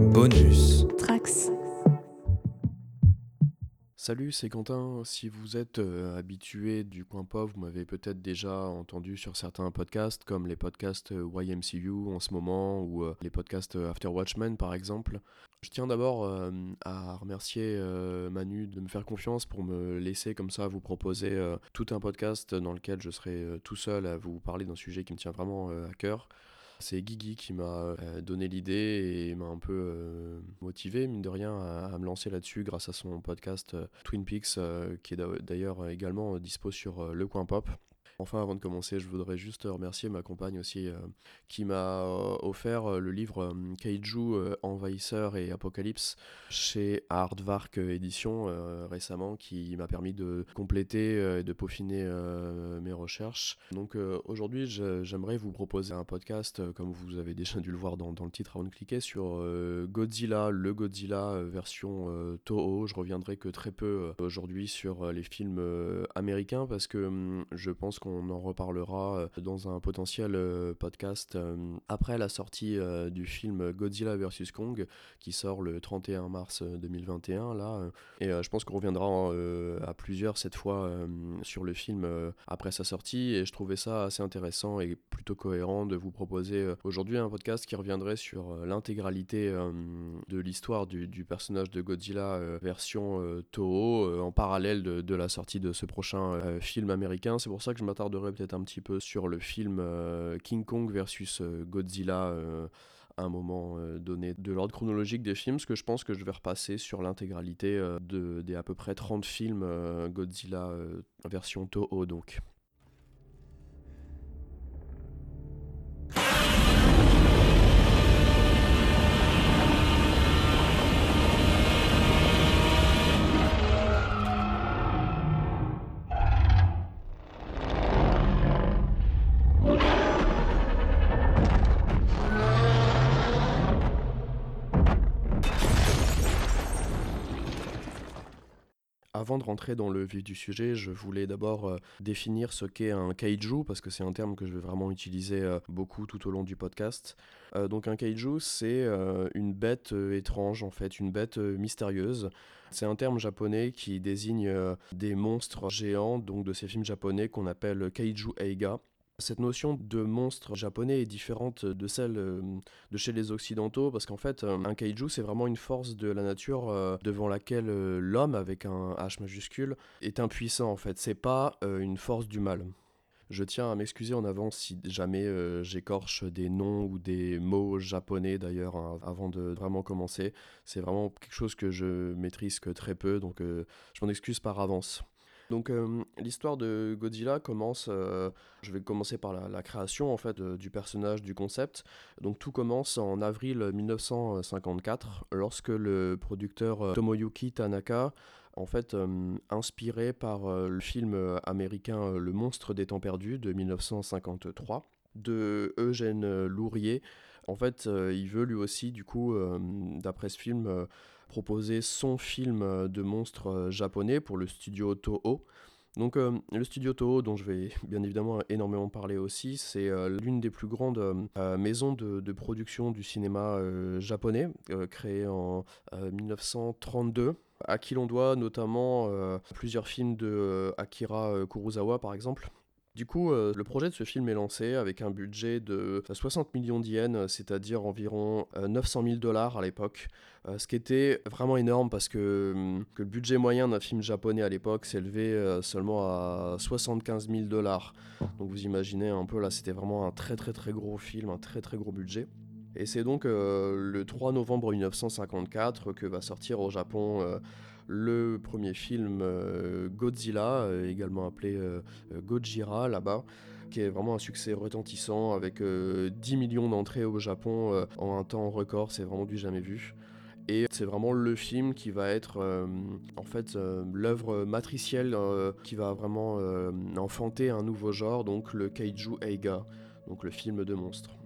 Bonus. Trax. Salut, c'est Quentin. Si vous êtes euh, habitué du coin pop, vous m'avez peut-être déjà entendu sur certains podcasts, comme les podcasts euh, YMCU en ce moment, ou euh, les podcasts After Watchmen par exemple. Je tiens d'abord euh, à remercier euh, Manu de me faire confiance pour me laisser comme ça vous proposer euh, tout un podcast dans lequel je serai euh, tout seul à vous parler d'un sujet qui me tient vraiment euh, à cœur. C'est Guigui qui m'a euh, donné l'idée et m'a un peu euh, motivé, mine de rien, à, me lancer là-dessus grâce à son podcast euh, Twin Peaks, qui est d'a- d'ailleurs également dispo sur Le Coin Pop. Enfin, avant de commencer, je voudrais juste remercier ma compagne aussi, euh, qui m'a euh, offert euh, le livre euh, Kaiju, euh, Envahisseur et Apocalypse chez Aardvark Édition euh, récemment, qui m'a permis de compléter euh, et de peaufiner euh, mes recherches. Donc euh, aujourd'hui, j'aimerais vous proposer un podcast, euh, comme vous avez déjà dû le voir dans, dans le titre avant de cliquer, sur euh, Godzilla, le Godzilla euh, version euh, Toho. Je reviendrai que très peu euh, aujourd'hui sur euh, les films euh, américains parce que hum, je pense qu'on en reparlera euh, dans un potentiel euh, podcast euh, après la sortie du film Godzilla vs Kong qui sort le 31 mars euh, 2021 là et je pense qu'on reviendra à plusieurs cette fois sur le film après sa sortie et je trouvais ça assez intéressant et plutôt cohérent de vous proposer aujourd'hui un podcast qui reviendrait sur l'intégralité de l'histoire du, personnage de Godzilla version Toho en parallèle de, la sortie de ce prochain film américain. C'est pour ça que je m'attarderai peut-être un petit peu sur le film euh, King Kong versus euh, Godzilla. euh, à un moment donné de l'ordre chronologique des films, parce que je pense que je vais repasser sur l'intégralité de, des à peu près 30 films Godzilla version Toho donc. Avant de rentrer dans le vif du sujet, je voulais d'abord euh, définir ce qu'est un kaiju, parce que c'est un terme que je vais vraiment utiliser euh, beaucoup tout au long du podcast. Euh, donc un kaiju, c'est une bête étrange, en fait, une bête mystérieuse. C'est un terme japonais qui désigne des monstres géants, donc de ces films japonais qu'on appelle kaiju eiga. Cette notion de monstre japonais est différente de celle euh, de chez les occidentaux parce qu'en fait euh, un kaiju c'est vraiment une force de la nature euh, devant laquelle l'homme avec un H majuscule est impuissant en fait. C'est pas une force du mal. Je tiens à m'excuser en avance si jamais j'écorche des noms ou des mots japonais d'ailleurs hein, avant de vraiment commencer. C'est vraiment quelque chose que je maîtrise que très peu donc je m'en excuse par avance donc euh, l'histoire de Godzilla commence, euh, je vais commencer par la, création en fait euh, du personnage, du concept. Donc tout commence en avril 1954 lorsque le producteur Tomoyuki Tanaka, en fait inspiré par le film américain Le monstre des temps perdus de 1953 de Eugène Lourier, en fait il veut lui aussi du coup d'après ce film proposer son film euh, de monstre euh, japonais pour le studio Toho. Donc euh, le studio Toho, dont je vais bien évidemment énormément parler aussi, c'est l'une des plus grandes maisons de, de production du cinéma japonais, créée en euh, 1932, à qui l'on doit notamment plusieurs films de Akira Kurosawa par exemple. Du coup, euh, le projet de ce film est lancé avec un budget de 60 millions d'yens, c'est-à-dire environ euh, 900 000 dollars à l'époque. Euh, ce qui était vraiment énorme parce que, hum, que le budget moyen d'un film japonais à l'époque s'élevait euh, seulement à 75 000 dollars. Donc vous imaginez un peu là, c'était vraiment un très très très gros film, un très très gros budget. Et c'est donc euh, le 3 novembre 1954 que va sortir au Japon euh, le premier film euh, Godzilla, euh, également appelé euh, Gojira là-bas qui est vraiment un succès retentissant avec euh, 10 millions d'entrées au Japon en un temps record, c'est vraiment du jamais vu. Et c'est vraiment le film qui va être en fait l'œuvre matricielle qui va vraiment enfanter un nouveau genre, donc le kaiju eiga, donc le film de monstres.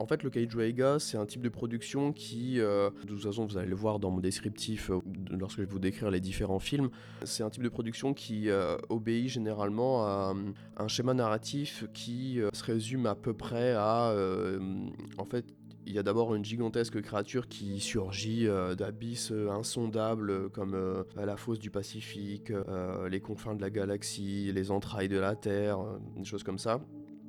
En fait, le Kaiju Eiga, c'est un type de production qui, euh, de toute façon, vous allez le voir dans mon descriptif euh, lorsque je vais vous décrire les différents films, c'est un type de production qui euh, obéit généralement à un schéma narratif qui se résume à peu près à, en fait, il y a d'abord une gigantesque créature qui surgit d'abysses insondables comme la fosse du Pacifique, les confins de la galaxie, les entrailles de la Terre, des choses comme ça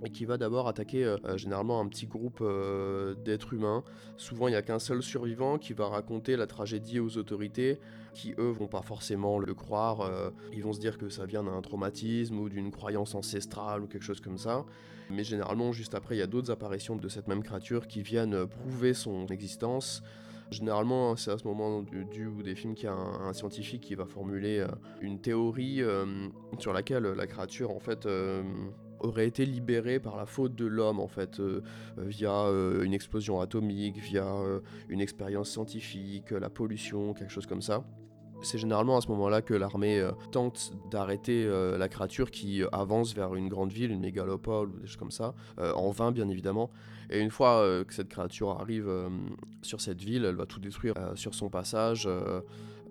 et qui va d'abord attaquer euh, euh, généralement un petit groupe euh, d'êtres humains. Souvent, il n'y a qu'un seul survivant qui va raconter la tragédie aux autorités, qui eux vont pas forcément le croire. ils vont se dire que ça vient d'un traumatisme ou d'une croyance ancestrale ou quelque chose comme ça. Mais généralement, juste après, il y a d'autres apparitions de cette même créature qui viennent prouver son existence. Généralement, c'est à ce moment du, ou des films qu'il y a un, scientifique qui va formuler une théorie sur laquelle la créature, en fait, aurait été libéré par la faute de l'homme en fait euh, euh, via euh, une explosion atomique, via une expérience scientifique, la pollution, quelque chose comme ça. C'est généralement à ce moment-là que l'armée tente d'arrêter la créature qui avance vers une grande ville, une mégalopole ou des choses comme ça, en vain bien évidemment. Et une fois que cette créature arrive sur cette ville, elle va tout détruire sur son passage.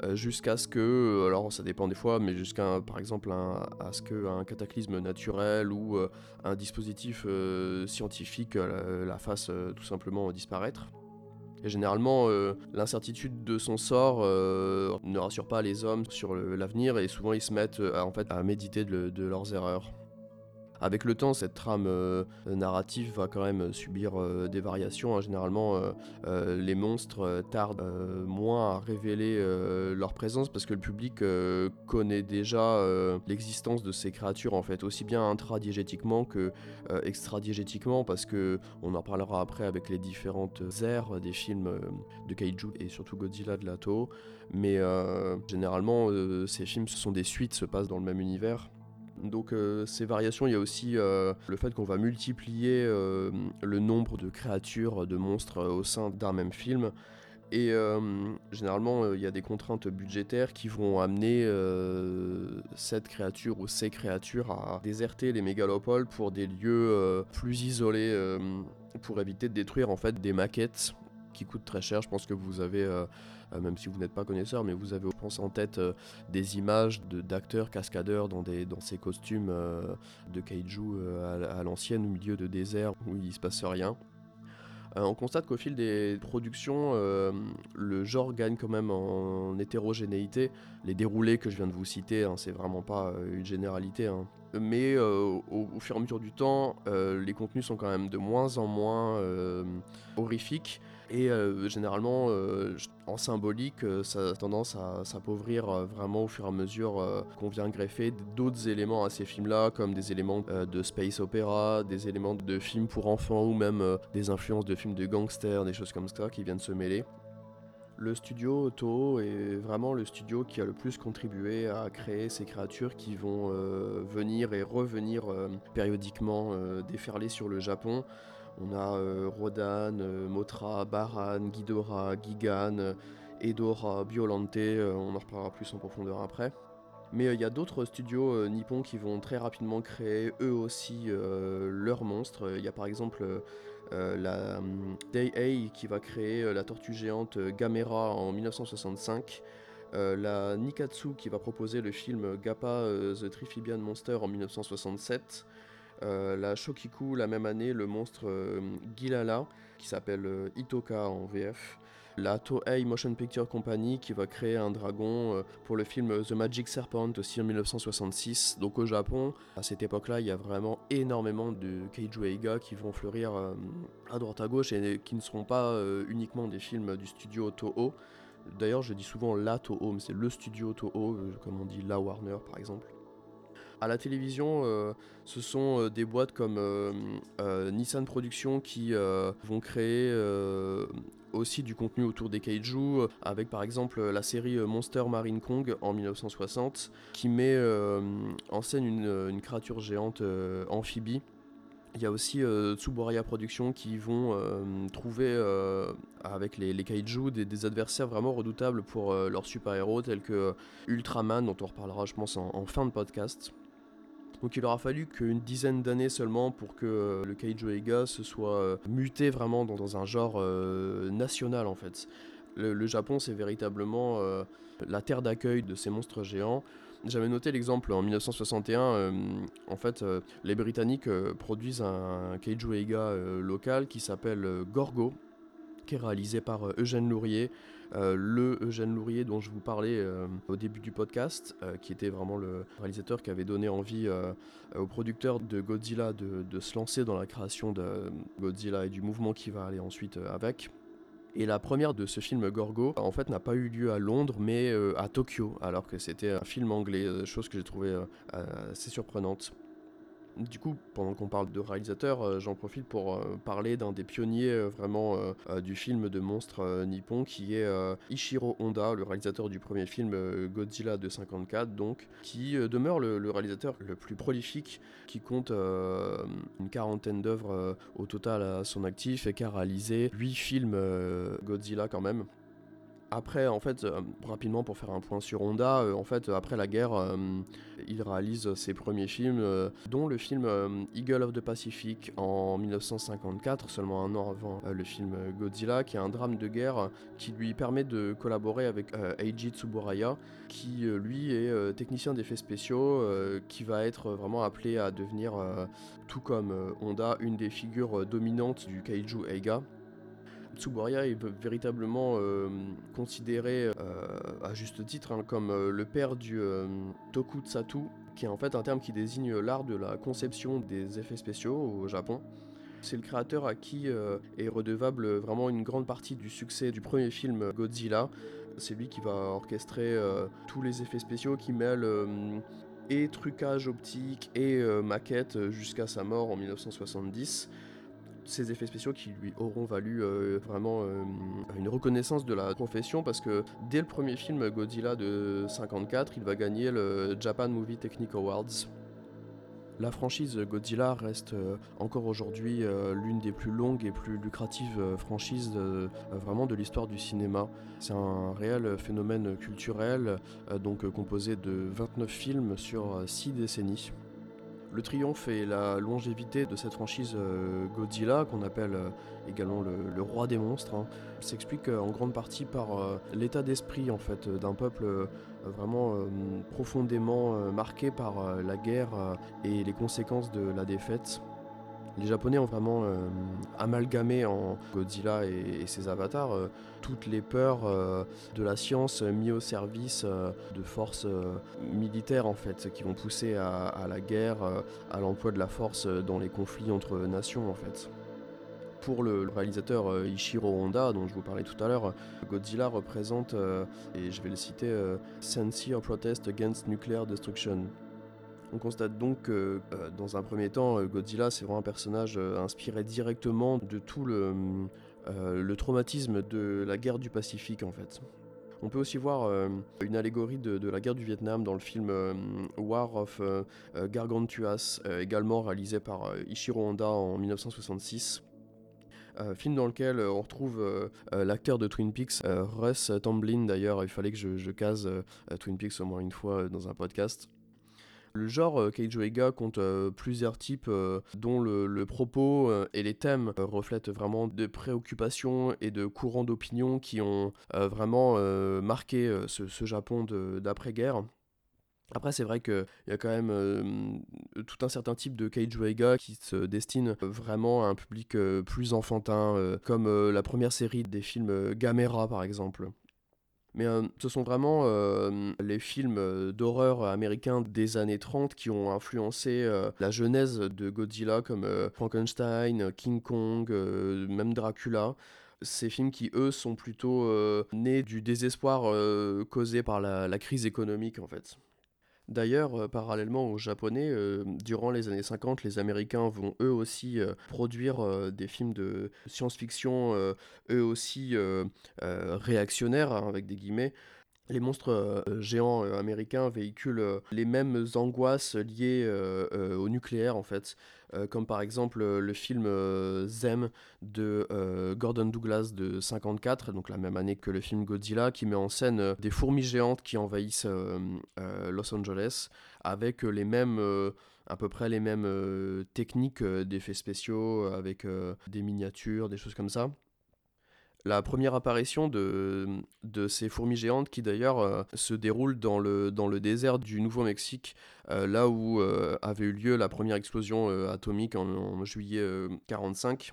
Euh, jusqu'à ce que, euh, alors ça dépend des fois, mais jusqu'à par exemple à ce qu'un cataclysme naturel ou euh, un dispositif scientifique la, fasse tout simplement disparaître. Et généralement, l'incertitude de son sort ne rassure pas les hommes sur l'avenir et souvent ils se mettent en fait, à méditer de leurs erreurs. Avec le temps, cette trame euh, narrative va quand même subir euh, des variations. Hein. Généralement, euh, les monstres tardent moins à révéler leur présence parce que le public connaît déjà l'existence de ces créatures en fait, aussi bien intradiégétiquement que extradiégétiquement parce que on en parlera après avec les différentes aires des films de kaiju et surtout Godzilla de la Toho. Mais généralement, ces films, ce sont des suites, se passent dans le même univers. Donc euh, ces variations, il y a aussi euh, le fait qu'on va multiplier euh, le nombre de créatures, de monstres au sein d'un même film. Et généralement, il y a des contraintes budgétaires qui vont amener cette créature ou ces créatures à déserter les mégalopoles pour des lieux plus isolés, pour éviter de détruire en fait des maquettes qui coûtent très cher. Je pense que vous avez même si vous n'êtes pas connaisseur, mais vous avez, je pense, en tête euh, des images d'acteurs cascadeurs dans ces costumes euh, de kaiju à, l'ancienne, au milieu de désert où il se passe rien. on constate qu'au fil des productions, le genre gagne quand même en hétérogénéité. Les déroulés que je viens de vous citer, hein, c'est vraiment pas une généralité. Hein. Mais au, au, fur et à mesure du temps, les contenus sont quand même de moins en moins horrifiques. Et euh, généralement, euh, en symbolique, euh, ça a tendance à s'appauvrir vraiment au fur et à mesure qu'on vient greffer d'autres éléments à ces films-là, comme des éléments de space opéra, des éléments de films pour enfants ou même des influences de films de gangsters, des choses comme ça qui viennent se mêler. Le studio Toho est vraiment le studio qui a le plus contribué à créer ces créatures qui vont venir et revenir périodiquement déferler sur le Japon. On a euh, Rodan, euh, Motra, Baran, Ghidorah, Gigan, Edora, Biolante, euh, on en reparlera plus en profondeur après. Mais il y a d'autres studios nippons qui vont très rapidement créer eux aussi leurs monstres. Il y a par exemple la um, Day qui va créer la tortue géante Gamera en 1965. la Nikatsu qui va proposer le film Gappa The Triphibian Monster en 1967. Euh, la Shokiku, la même année, le monstre euh, Gilala, qui s'appelle euh, Itoka en VF. La Toei Motion Picture Company qui va créer un dragon pour le film The Magic Serpent aussi en 1966. Donc au Japon, à cette époque-là, il y a vraiment énormément de Keiju Eiga qui vont fleurir à droite à gauche et qui ne seront pas uniquement des films du studio Toho. D'ailleurs, je dis souvent la Toho, mais c'est le studio Toho, comme on dit la Warner par exemple. À la télévision, euh, ce sont euh, des boîtes comme euh, Nissan Productions qui vont créer aussi du contenu autour des kaiju, avec par exemple la série Monster Marine Kong en 1960, qui met en scène une, créature géante amphibie. Il y a aussi Tsuboria Productions qui vont trouver avec les, les kaiju des, adversaires vraiment redoutables pour leurs super-héros tels que Ultraman, dont on reparlera je pense en fin de podcast. Donc il aura fallu qu'une dizaine d'années seulement pour que euh, le Kaiju Eiga se soit euh, muté vraiment dans, un genre euh, national en fait. Le, Japon c'est véritablement la terre d'accueil de ces monstres géants. J'avais noté l'exemple en 1961, en fait les Britanniques produisent un Kaiju Eiga local qui s'appelle Gorgo, qui est réalisé par Eugène Lourier, le Eugène Lourier dont je vous parlais au début du podcast, qui était vraiment le réalisateur qui avait donné envie aux producteurs de Godzilla de, se lancer dans la création de Godzilla et du mouvement qui va aller ensuite avec. Et la première de ce film Gorgo, en fait, n'a pas eu lieu à Londres, mais euh, à Tokyo, alors que c'était un film anglais, euh, chose que j'ai trouvé euh, assez surprenante. Du coup, pendant qu'on parle de réalisateur, euh, j'en profite pour euh, parler d'un des pionniers euh, vraiment du film de monstre nippon qui est Ishiro Honda, le réalisateur du premier film Godzilla de 54, donc, qui demeure le, réalisateur le plus prolifique, qui compte une quarantaine d'œuvres au total à son actif et qui a réalisé 8 films Godzilla quand même. Après, en fait, euh, rapidement pour faire un point sur Honda, euh, en fait, après la guerre, euh, il réalise ses premiers films, dont le film Eagle of the Pacific en 1954, seulement un an avant le film Godzilla, qui est un drame de guerre qui lui permet de collaborer avec Eiji Tsuburaya, qui lui est technicien d'effets spéciaux, qui va être vraiment appelé à devenir, tout comme Honda, une des figures dominantes du kaiju Eiga. Tsuburaya est véritablement euh, considéré euh, à juste titre hein, comme euh, le père du tokutsatu, qui est en fait un terme qui désigne l'art de la conception des effets spéciaux au Japon. C'est le créateur à qui est redevable vraiment une grande partie du succès du premier film Godzilla. C'est lui qui va orchestrer tous les effets spéciaux qui mêlent et trucage optique et maquette jusqu'à sa mort en 1970 ces effets spéciaux qui lui auront valu euh, vraiment euh, une reconnaissance de la profession parce que dès le premier film Godzilla de 54, il va gagner le Japan Movie Technic Awards. La franchise Godzilla reste euh, encore aujourd'hui l'une des plus longues et plus lucratives franchises vraiment de l'histoire du cinéma. C'est un réel phénomène culturel, donc composé de 29 films sur 6 décennies. Le triomphe et la longévité de cette franchise euh, Godzilla, qu'on appelle euh, également le, roi des monstres, hein, s'explique euh, en grande partie par l'état d'esprit en fait d'un peuple vraiment profondément marqué par la guerre et les conséquences de la défaite. Les Japonais ont vraiment euh, amalgamé en Godzilla et, ses avatars euh, toutes les peurs euh, de la science mis au service de forces militaires en fait, qui vont pousser à, la guerre, à l'emploi de la force dans les conflits entre nations en fait. Pour le réalisateur Ishiro Honda, dont je vous parlais tout à l'heure, Godzilla représente, et je vais le citer, Sincere Protest Against Nuclear Destruction. On constate donc que euh, dans un premier temps, euh, Godzilla c'est vraiment un personnage euh, inspiré directement de tout le, traumatisme de la guerre du Pacifique en fait. On peut aussi voir une allégorie de, la guerre du Vietnam dans le film War of Gargantuas, également réalisé par Ishiro Honda en 1966. film dans lequel on retrouve l'acteur de Twin Peaks, Russ Tamblyn d'ailleurs, il fallait que je, je case Twin Peaks au moins une fois dans un podcast. Le genre euh, Keijo Eiga compte euh, plusieurs types euh, dont le, propos et les thèmes reflètent vraiment des préoccupations et de courants d'opinion qui ont vraiment marqué ce, Japon d'après-guerre. Après, c'est vrai qu'il y a quand même tout un certain type de Keijo Eiga qui se destine vraiment à un public plus enfantin, comme la première série des films Gamera par exemple. Mais euh, ce sont vraiment euh, les films euh, d'horreur américains des années 30 qui ont influencé la genèse de Godzilla comme Frankenstein, King Kong, même Dracula. Ces films qui, eux, sont plutôt nés du désespoir causé par la, crise économique, en fait. D'ailleurs, euh, parallèlement aux Japonais, euh, durant les années 50, les Américains vont eux aussi euh, produire des films de science-fiction, eux aussi réactionnaires, hein, avec des guillemets, les monstres géants américains véhiculent les mêmes angoisses liées au nucléaire en fait. Euh, comme par exemple euh, le film euh, Zem de Gordon Douglas de 54, donc la même année que le film Godzilla, qui met en scène des fourmis géantes qui envahissent Los Angeles avec les mêmes à peu près les mêmes techniques d'effets spéciaux avec des miniatures, des choses comme ça la première apparition de, ces fourmis géantes qui d'ailleurs euh, se déroule dans le, désert du Nouveau-Mexique, euh, là où euh, avait eu lieu la première explosion atomique en, juillet 1945.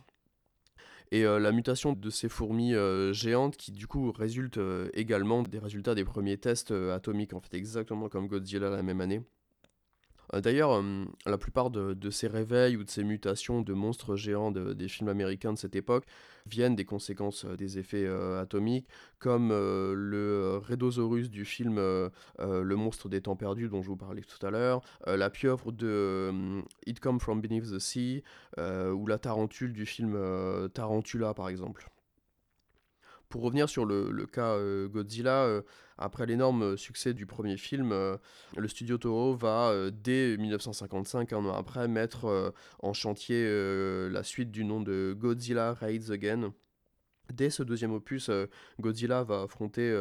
Et la mutation de ces fourmis géantes qui du coup résultent également des résultats des premiers tests atomiques, en fait exactement comme Godzilla la même année. Euh, d'ailleurs, euh, la plupart de, ces réveils ou de ces mutations de monstres géants des films américains de cette époque viennent des conséquences euh, des effets atomiques, comme le Rhedosaurus du film Le monstre des temps perdus dont je vous parlais tout à l'heure, la pieuvre de It Come From Beneath the Sea, ou la tarentule du film Tarantula par exemple. Pour revenir sur le, cas Godzilla, après l'énorme succès du premier film, euh, le studio Toho va, euh, dès 1955, un an après, mettre euh, en chantier la suite du nom de Godzilla Raids Again. Dès ce deuxième opus, Godzilla va affronter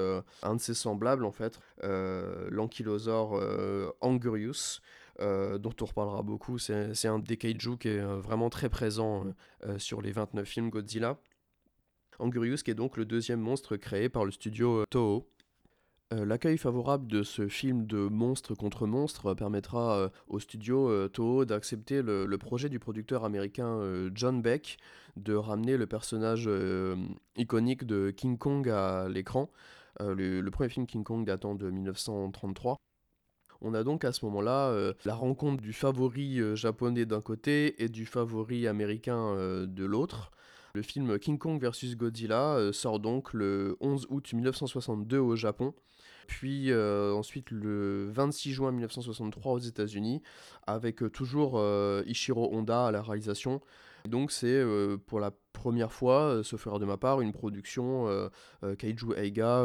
un de ses semblables, en fait, l'ankylosaure Angurius. dont on reparlera beaucoup, c'est un des kaiju qui est vraiment très présent sur les 29 films Godzilla. Angurius qui est donc le deuxième monstre créé par le studio Toho. Euh, l'accueil favorable de ce film de monstre contre monstre permettra euh, au studio euh, Toho d'accepter le, projet du producteur américain John Beck de ramener le personnage iconique de King Kong à l'écran. Le, premier film King Kong datant de 1933. On a donc à ce moment-là la rencontre du favori japonais d'un côté et du favori américain de l'autre. Le film King Kong vs Godzilla sort donc le 11 août 1962 au Japon puis euh, ensuite le 26 juin 1963 aux États-Unis, avec euh, toujours euh, Ishiro Honda à la réalisation. Donc c'est pour la première fois, sauf erreur de ma part, une production Kaiju Eiga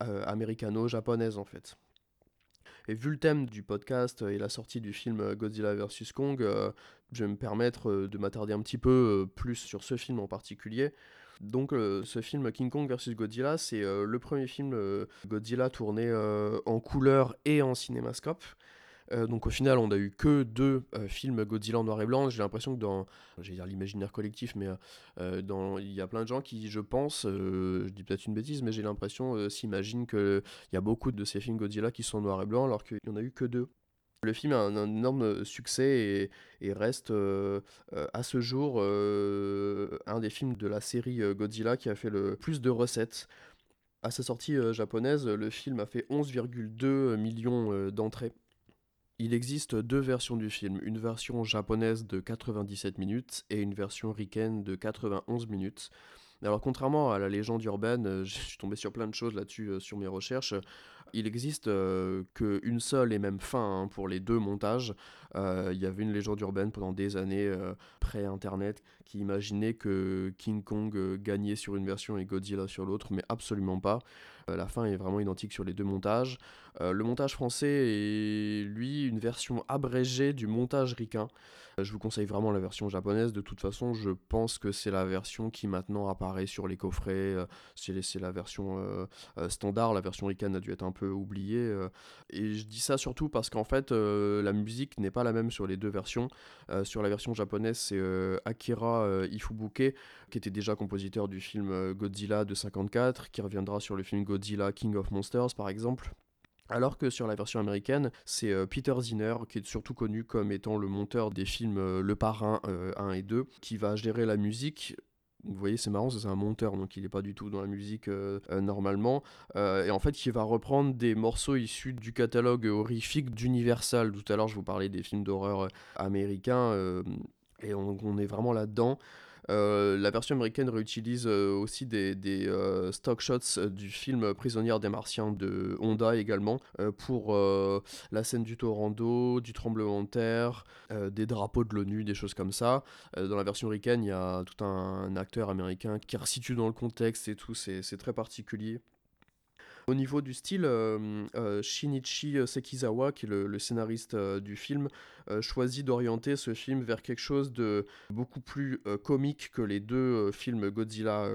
américano-japonaise en fait. Et vu le thème du podcast et la sortie du film Godzilla vs Kong, je vais me permettre de m'attarder un petit peu plus sur ce film en particulier. Donc euh, ce film King Kong vs Godzilla, c'est euh, le premier film euh, Godzilla tourné en couleur et en cinémascope. Donc au final, on n'a eu que deux films Godzilla en noir et blanc. J'ai l'impression que dans, j'ai dire l'imaginaire collectif, mais dans, il y a plein de gens qui, je pense, je dis peut-être une bêtise, mais j'ai l'impression s'imaginent qu'il y a beaucoup de ces films Godzilla qui sont en noir et blanc, alors qu'il n'y en a eu que deux. Le film a un, énorme succès et, reste euh, euh, à ce jour euh, un des films de la série Godzilla qui a fait le plus de recettes. À sa sortie japonaise, le film a fait 11,2 millions d'entrées. Il existe deux versions du film, une version japonaise de 97 minutes et une version ricaine de 91 minutes. Alors contrairement à la légende urbaine, je suis tombé sur plein de choses là-dessus sur mes recherches il existe euh, qu'une seule et même fin hein, pour les deux montages. Euh, il y avait une légende urbaine pendant des années euh, pré-internet qui imaginait que King Kong gagnait sur une version et Godzilla sur l'autre, mais absolument pas. la fin est vraiment identique sur les deux montages. Le montage français est, lui, une version abrégée du montage ricain. Je vous conseille vraiment la version japonaise. De toute façon, je pense que c'est la version qui maintenant apparaît sur les coffrets. C'est la version standard. La version ricaine a dû être un peu oubliée. Et je dis ça surtout parce qu'en fait, la musique n'est pas la même sur les deux versions. sur la version japonaise, c'est Akira Ifubuke, qui était déjà compositeur du film Godzilla de 54, qui reviendra sur le film Godzilla King of Monsters par exemple. Alors que sur la version américaine, c'est euh, Peter Zinner, qui est surtout connu comme étant le monteur des films euh, Le Parrain 1 euh, et 2, qui va gérer la musique. Vous voyez, c'est marrant, c'est un monteur, donc il n'est pas du tout dans la musique normalement. et en fait, qui va reprendre des morceaux issus du catalogue horrifique d'Universal. Tout à l'heure, je vous parlais des films d'horreur américains, et on est vraiment là-dedans. Euh, la version américaine réutilise euh, aussi des, euh, stock shots du film Prisonnière des Martiens de Honda également pour la scène du d'eau, du tremblement de terre, des drapeaux de l'ONU, des choses comme ça. dans la version américaine, il y a tout un, acteur américain qui resitue dans le contexte et tout, c'est très particulier. Au niveau du style, euh, euh, Shinichi Sekizawa, qui est le, scénariste euh, du film, choisit d'orienter ce film vers quelque chose de beaucoup plus comique que les deux films Godzilla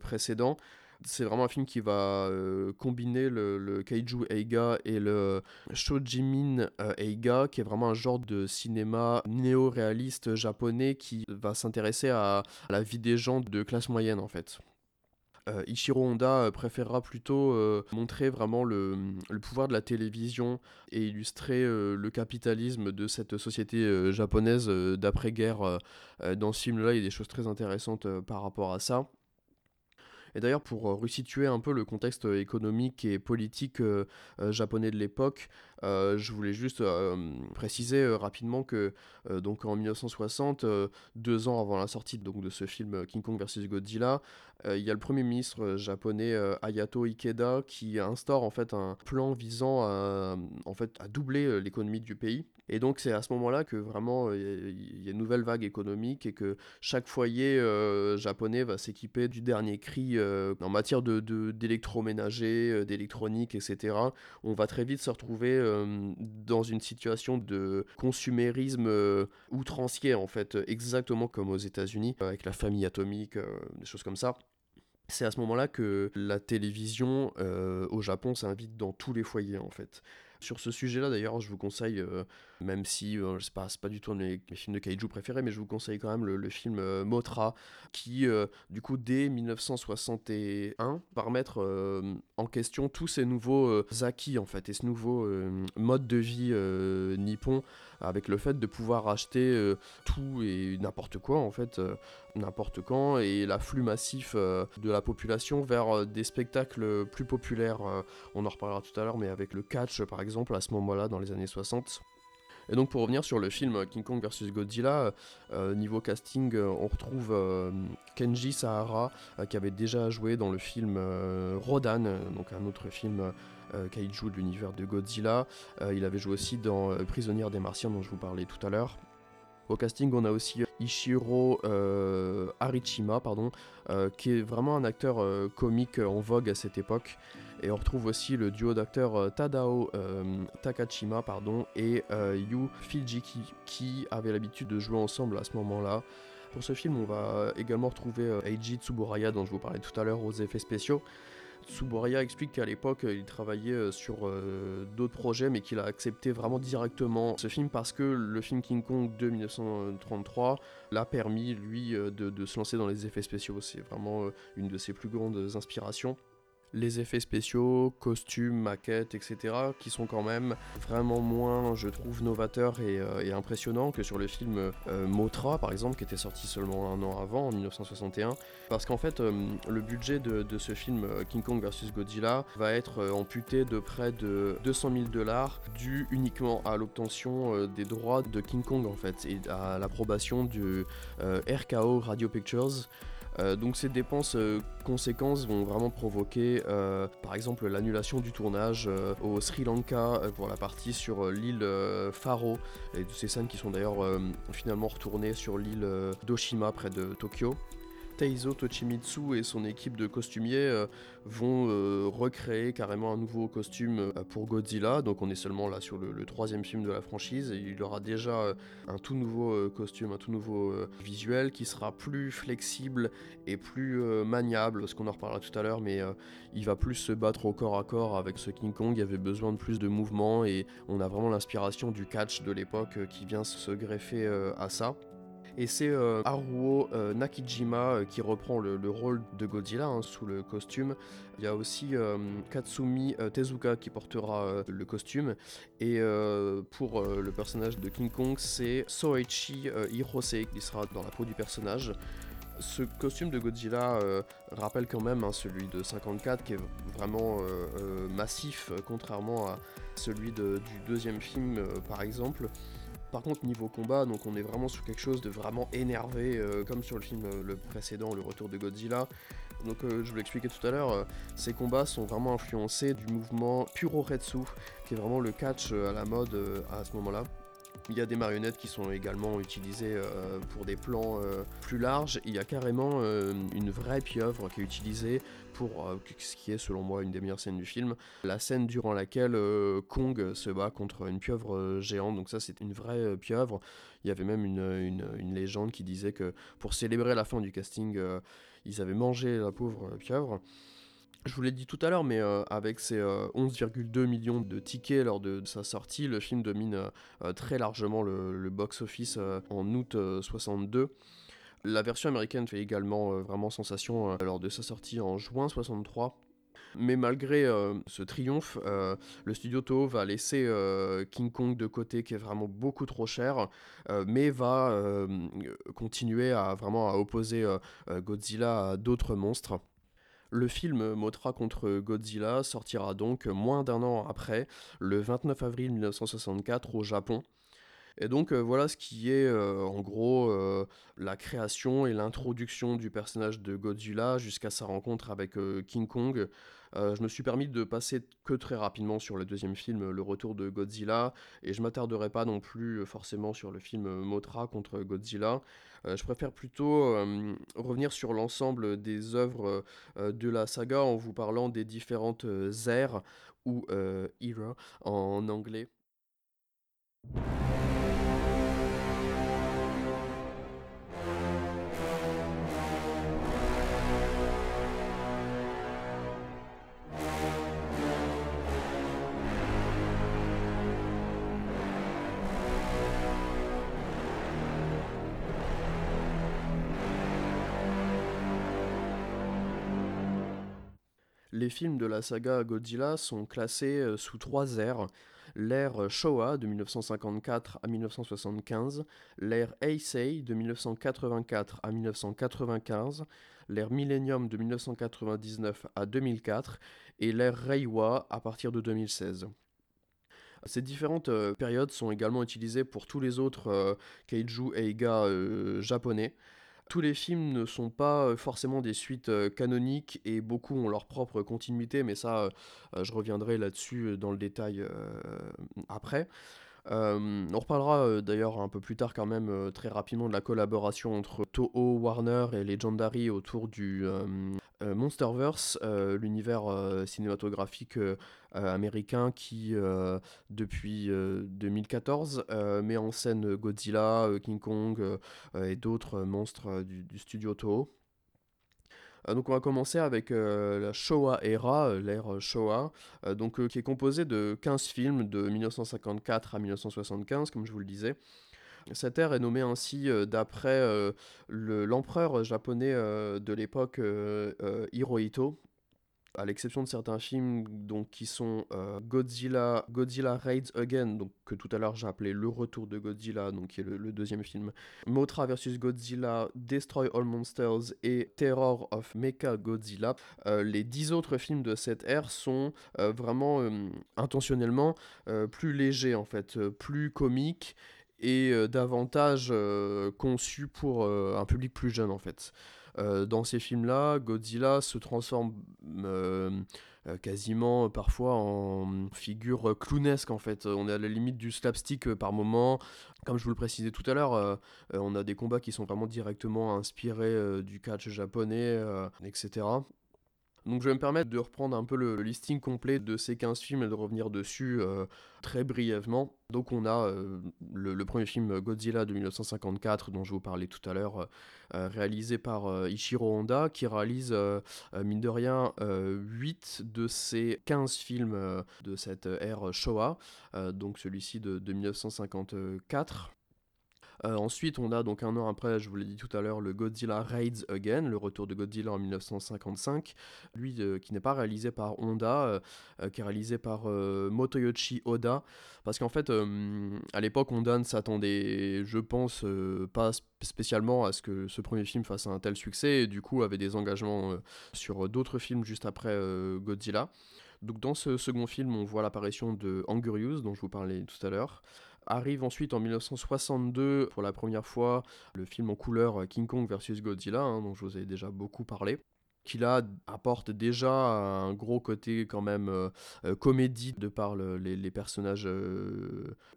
précédents. C'est vraiment un film qui va combiner le, kaiju Eiga et le shojimin Eiga, qui est vraiment un genre de cinéma néo-réaliste japonais qui va s'intéresser à, la vie des gens de classe moyenne en fait. Ichiro Honda préférera plutôt montrer vraiment le, pouvoir de la télévision et illustrer le capitalisme de cette société japonaise d'après-guerre. dans ce film-là, il y a des choses très intéressantes par rapport à ça. Et d'ailleurs, pour euh, resituer un peu le contexte euh, économique et politique euh, japonais de l'époque, je voulais juste préciser rapidement que donc en 1960, deux ans avant la sortie donc, de ce film King Kong vs Godzilla, il y a le premier ministre japonais Hayato Ikeda qui instaure en fait un plan visant à, en fait, à doubler l'économie du pays. Et donc c'est à ce moment-là que vraiment il y a une nouvelle vague économique et que chaque foyer japonais va s'équiper du dernier cri en matière d'électroménager, d'électronique, etc. On va très vite se retrouver dans une situation de consumérisme outrancier en fait, exactement comme aux États-Unis avec la famille atomique, des choses comme ça. C'est à ce moment-là que la télévision au Japon s'invite dans tous les foyers en fait. Sur ce sujet-là, d'ailleurs, je vous conseille, euh, même si euh, c'est pas, pas du tout un de mes, films de kaiju préférés, mais je vous conseille quand même le, film euh, Motra, qui, du coup, dès 1961, va remettre en question tous ces nouveaux acquis, en fait, et ce nouveau mode de vie nippon, avec le fait de pouvoir acheter tout et n'importe quoi, en fait, n'importe quand, et l'afflux massif de la population vers des spectacles plus populaires. on en reparlera tout à l'heure, mais avec le catch, par exemple à ce moment-là, dans les années 60. Et donc pour revenir sur le film King Kong vs Godzilla, euh, niveau casting, euh, on retrouve euh, Kenji Sahara qui avait déjà joué dans le film Rodan, donc un autre film kaiju de l'univers de Godzilla. il avait joué aussi dans Prisonnière des Martiens dont je vous parlais tout à l'heure. Au casting, on a aussi Ishiro Harichima, pardon, qui est vraiment un acteur comique en vogue à cette époque. Et on retrouve aussi le duo d'acteurs euh, Tadao euh, Takachima pardon, et euh, Yu Fijiki qui avaient l'habitude de jouer ensemble à ce moment-là. Pour ce film, on va également retrouver Eiji Tsuburaya dont je vous parlais tout à l'heure aux effets spéciaux. Tsuburaya explique qu'à l'époque, il travaillait sur d'autres projets, mais qu'il a accepté vraiment directement ce film parce que le film King Kong de 1933 l'a permis, lui, de, se lancer dans les effets spéciaux. C'est vraiment une de ses plus grandes inspirations les effets spéciaux, costumes, maquettes, etc., qui sont quand même vraiment moins, je trouve, novateurs et, euh, impressionnants que sur le film euh, Motra, par exemple, qui était sorti seulement un an avant, en 1961. Parce qu'en fait, euh, le budget de, ce film King Kong vs Godzilla va être amputé de près de 200 000 dollars, dû uniquement à l'obtention des droits de King Kong, en fait, et à l'approbation du RKO Radio Pictures. Euh, donc ces dépenses euh, conséquences vont vraiment provoquer euh, par exemple l'annulation du tournage au Sri Lanka pour la partie sur l'île Faro et de ces scènes qui sont d'ailleurs finalement retournées sur l'île d'Oshima près de Tokyo. Teizo Tochimitsu et son équipe de costumiers euh, vont euh, recréer carrément un nouveau costume euh, pour Godzilla. Donc on est seulement là sur le, troisième film de la franchise il aura déjà un tout nouveau costume, un tout nouveau visuel qui sera plus flexible et plus maniable, ce qu'on en reparlera tout à l'heure, mais il va plus se battre au corps à corps avec ce King Kong. Il avait besoin de plus de mouvements et on a vraiment l'inspiration du catch de l'époque qui vient se greffer à ça. Et c'est euh, Haruo euh, Nakijima euh, qui reprend le, rôle de Godzilla hein, sous le costume. Il y a aussi Katsumi Tezuka qui portera le costume. Et pour le personnage de King Kong, c'est Soichi Hirose qui sera dans la peau du personnage. Ce costume de Godzilla rappelle quand même hein, celui de 54 qui est vraiment massif contrairement à celui du deuxième film par exemple. Par contre, niveau combat, donc on est vraiment sur quelque chose de vraiment énervé, euh, comme sur le film euh, le précédent, Le Retour de Godzilla. Donc, euh, je vous l'expliquais tout à l'heure, ces combats sont vraiment influencés du mouvement Puroretsu, qui est vraiment le catch à la mode à ce moment-là. Il y a des marionnettes qui sont également utilisées euh, pour des plans euh, plus larges. Il y a carrément euh, une vraie pieuvre qui est utilisée pour ce qui est selon moi une des meilleures scènes du film. La scène durant laquelle Kong se bat contre une pieuvre géante. Donc ça c'est une vraie pieuvre. Il y avait même une, une, légende qui disait que pour célébrer la fin du casting, ils avaient mangé la pauvre pieuvre. Je vous l'ai dit tout à l'heure, mais euh, avec ses 11,2 euh, millions de tickets lors de, sa sortie, le film domine euh, très largement le, box-office en août 62. La version américaine fait également vraiment sensation lors de sa sortie en juin 63 mais malgré ce triomphe, le studio Toho va laisser King Kong de côté, qui est vraiment beaucoup trop cher, mais va continuer à vraiment à opposer Godzilla à d'autres monstres. Le film Motra contre Godzilla sortira donc moins d'un an après, le 29 avril 1964 au Japon. Et donc voilà ce qui est en gros la création et l'introduction du personnage de Godzilla jusqu'à sa rencontre avec King Kong. Euh, je me suis permis de passer que très rapidement sur le deuxième film, Le Retour de Godzilla, et je m'attarderai pas non plus euh, forcément sur le film Motra contre Godzilla. Euh, je préfère plutôt revenir sur l'ensemble des œuvres de la saga en vous parlant des différentes ères ou era en anglais. Les films de la saga Godzilla sont classés euh, sous trois ères. L'ère Showa de 1954 à 1975, l'ère Heisei de 1984 à 1995, l'ère Millennium de 1999 à 2004 et l'ère Reiwa à partir de 2016. Ces différentes euh, périodes sont également utilisées pour tous les autres euh, kaiju eiga japonais. Tous les films ne sont pas euh, forcément des suites euh, canoniques et beaucoup ont leur propre continuité, mais ça, euh, je reviendrai là-dessus dans le détail après. On reparlera d'ailleurs un peu plus tard quand même très rapidement de la collaboration entre Toho, Warner et Legendary autour du Monsterverse, l'univers cinématographique américain qui depuis 2014 met en scène Godzilla, King Kong et d'autres monstres du, studio Toho. Donc on va commencer avec la Showa Era, l'ère Showa, donc, qui est composée de 15 films de 1954 à 1975, comme je vous le disais. Cette ère est nommée ainsi d'après l'empereur japonais de l'époque Hirohito, à l'exception de certains films donc, qui sont euh, Godzilla, Godzilla Raids Again, donc, que tout à l'heure j'ai appelé Le Retour de Godzilla, donc, qui est le, deuxième film, Motra vs Godzilla, Destroy All Monsters et Terror of Mecha Godzilla. Euh, les dix autres films de cette ère sont euh, vraiment intentionnellement plus légers en fait, plus comiques et davantage conçus pour un public plus jeune en fait. Euh, dans ces films-là, Godzilla se transforme euh, euh, quasiment parfois en figure clownesque en fait. On est à la limite du slapstick par moment. Comme je vous le précisais tout à l'heure, on a des combats qui sont vraiment directement inspirés du catch japonais, etc. Donc je vais me permettre de reprendre un peu le listing complet de ces 15 films et de revenir dessus euh, très brièvement. Donc on a euh, le, premier film Godzilla de 1954 dont je vous parlais tout à l'heure, euh, réalisé par Ichiro Honda, qui réalise mine de rien 8 de ces 15 films de cette ère Showa, donc celui-ci de, de 1954. Euh, ensuite, on a donc un an après, je vous l'ai dit tout à l'heure, le Godzilla Raids Again, le retour de Godzilla en 1955, lui euh, qui n'est pas réalisé par Honda, euh, qui est réalisé par Motoyoshi Oda, parce qu'en fait, à l'époque, Honda ne s'attendait, je pense, pas spécialement à ce que ce premier film fasse un tel succès, et du coup avait des engagements sur d'autres films juste après Godzilla. Donc dans ce second film, on voit l'apparition de Angurius, dont je vous parlais tout à l'heure, Arrive ensuite en 1962 pour la première fois le film en couleur euh, King Kong vs Godzilla, hein, dont je vous ai déjà beaucoup parlé qui là apporte déjà un gros côté quand même euh, euh, comédie de par les, personnages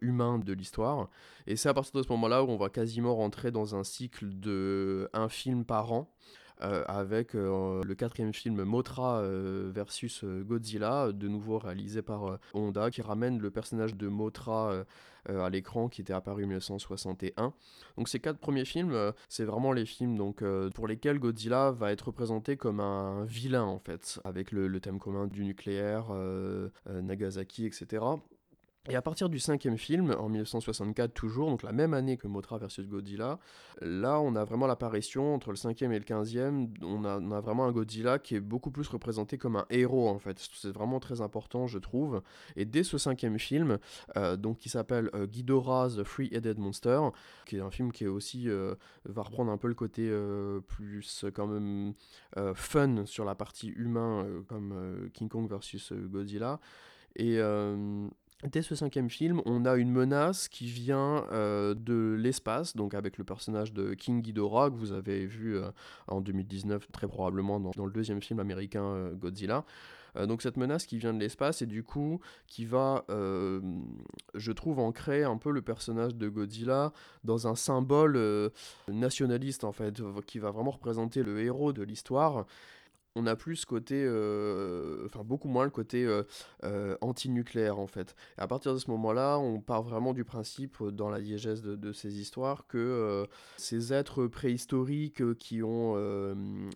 humains de l'histoire. Et c'est à partir de ce moment-là où on va quasiment rentrer dans un cycle de un film par an. avec le quatrième film Motra versus Godzilla, de nouveau réalisé par Honda, qui ramène le personnage de Motra euh, à l'écran qui était apparu en 1961. Donc ces quatre premiers films, euh, c'est vraiment les films donc, euh, pour lesquels Godzilla va être représenté comme un vilain en fait, avec le, thème commun du nucléaire, Nagasaki, etc. Et à partir du cinquième film, en 1964 toujours, donc la même année que Mothra vs Godzilla, là on a vraiment l'apparition entre le cinquième et le quinzième, on a, vraiment un Godzilla qui est beaucoup plus représenté comme un héros en fait. C'est vraiment très important je trouve. Et dès ce cinquième film, euh, donc qui s'appelle euh, Ghidorah the Three-Headed Monster, qui est un film qui est aussi euh, va reprendre un peu le côté euh, plus quand même fun sur la partie humain comme King Kong versus Godzilla. Et Dès ce cinquième film, on a une menace qui vient euh, de l'espace, donc avec le personnage de King Ghidorah que vous avez vu euh, en 2019 très probablement dans, le deuxième film américain euh, Godzilla. Donc cette menace qui vient de l'espace et du coup qui va, je trouve, ancrer un peu le personnage de Godzilla dans un symbole nationaliste en fait, qui va vraiment représenter le héros de l'histoire on a plus côté, euh, enfin beaucoup moins le côté euh, euh, anti-nucléaire en fait. Et à partir de ce moment-là, on part vraiment du principe dans la diégèse de, ces histoires que ces êtres préhistoriques qui ont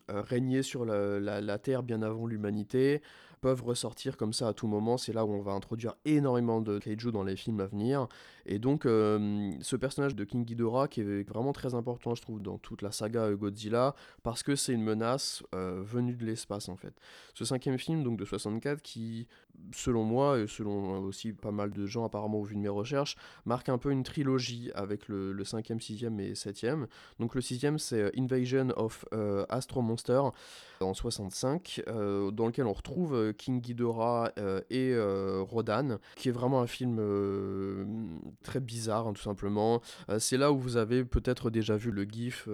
régné sur la Terre bien avant l'humanité peuvent ressortir comme ça à tout moment. C'est là où on va introduire énormément de kaiju dans les films à venir. Et donc euh, ce personnage de King Ghidorah qui est vraiment très important je trouve dans toute la saga euh, Godzilla parce que c'est une menace euh, venue de l'espace en fait. Ce cinquième film donc de 64 qui, selon moi et selon aussi pas mal de gens apparemment au vu de mes recherches, marque un peu une trilogie avec le, cinquième, sixième et septième. Donc le sixième c'est Invasion of Astro Monster en 65 euh, dans lequel on retrouve euh, King Ghidorah euh, et Rodan qui est vraiment un film très bizarre hein, tout simplement. C'est là où vous avez peut-être déjà vu le gif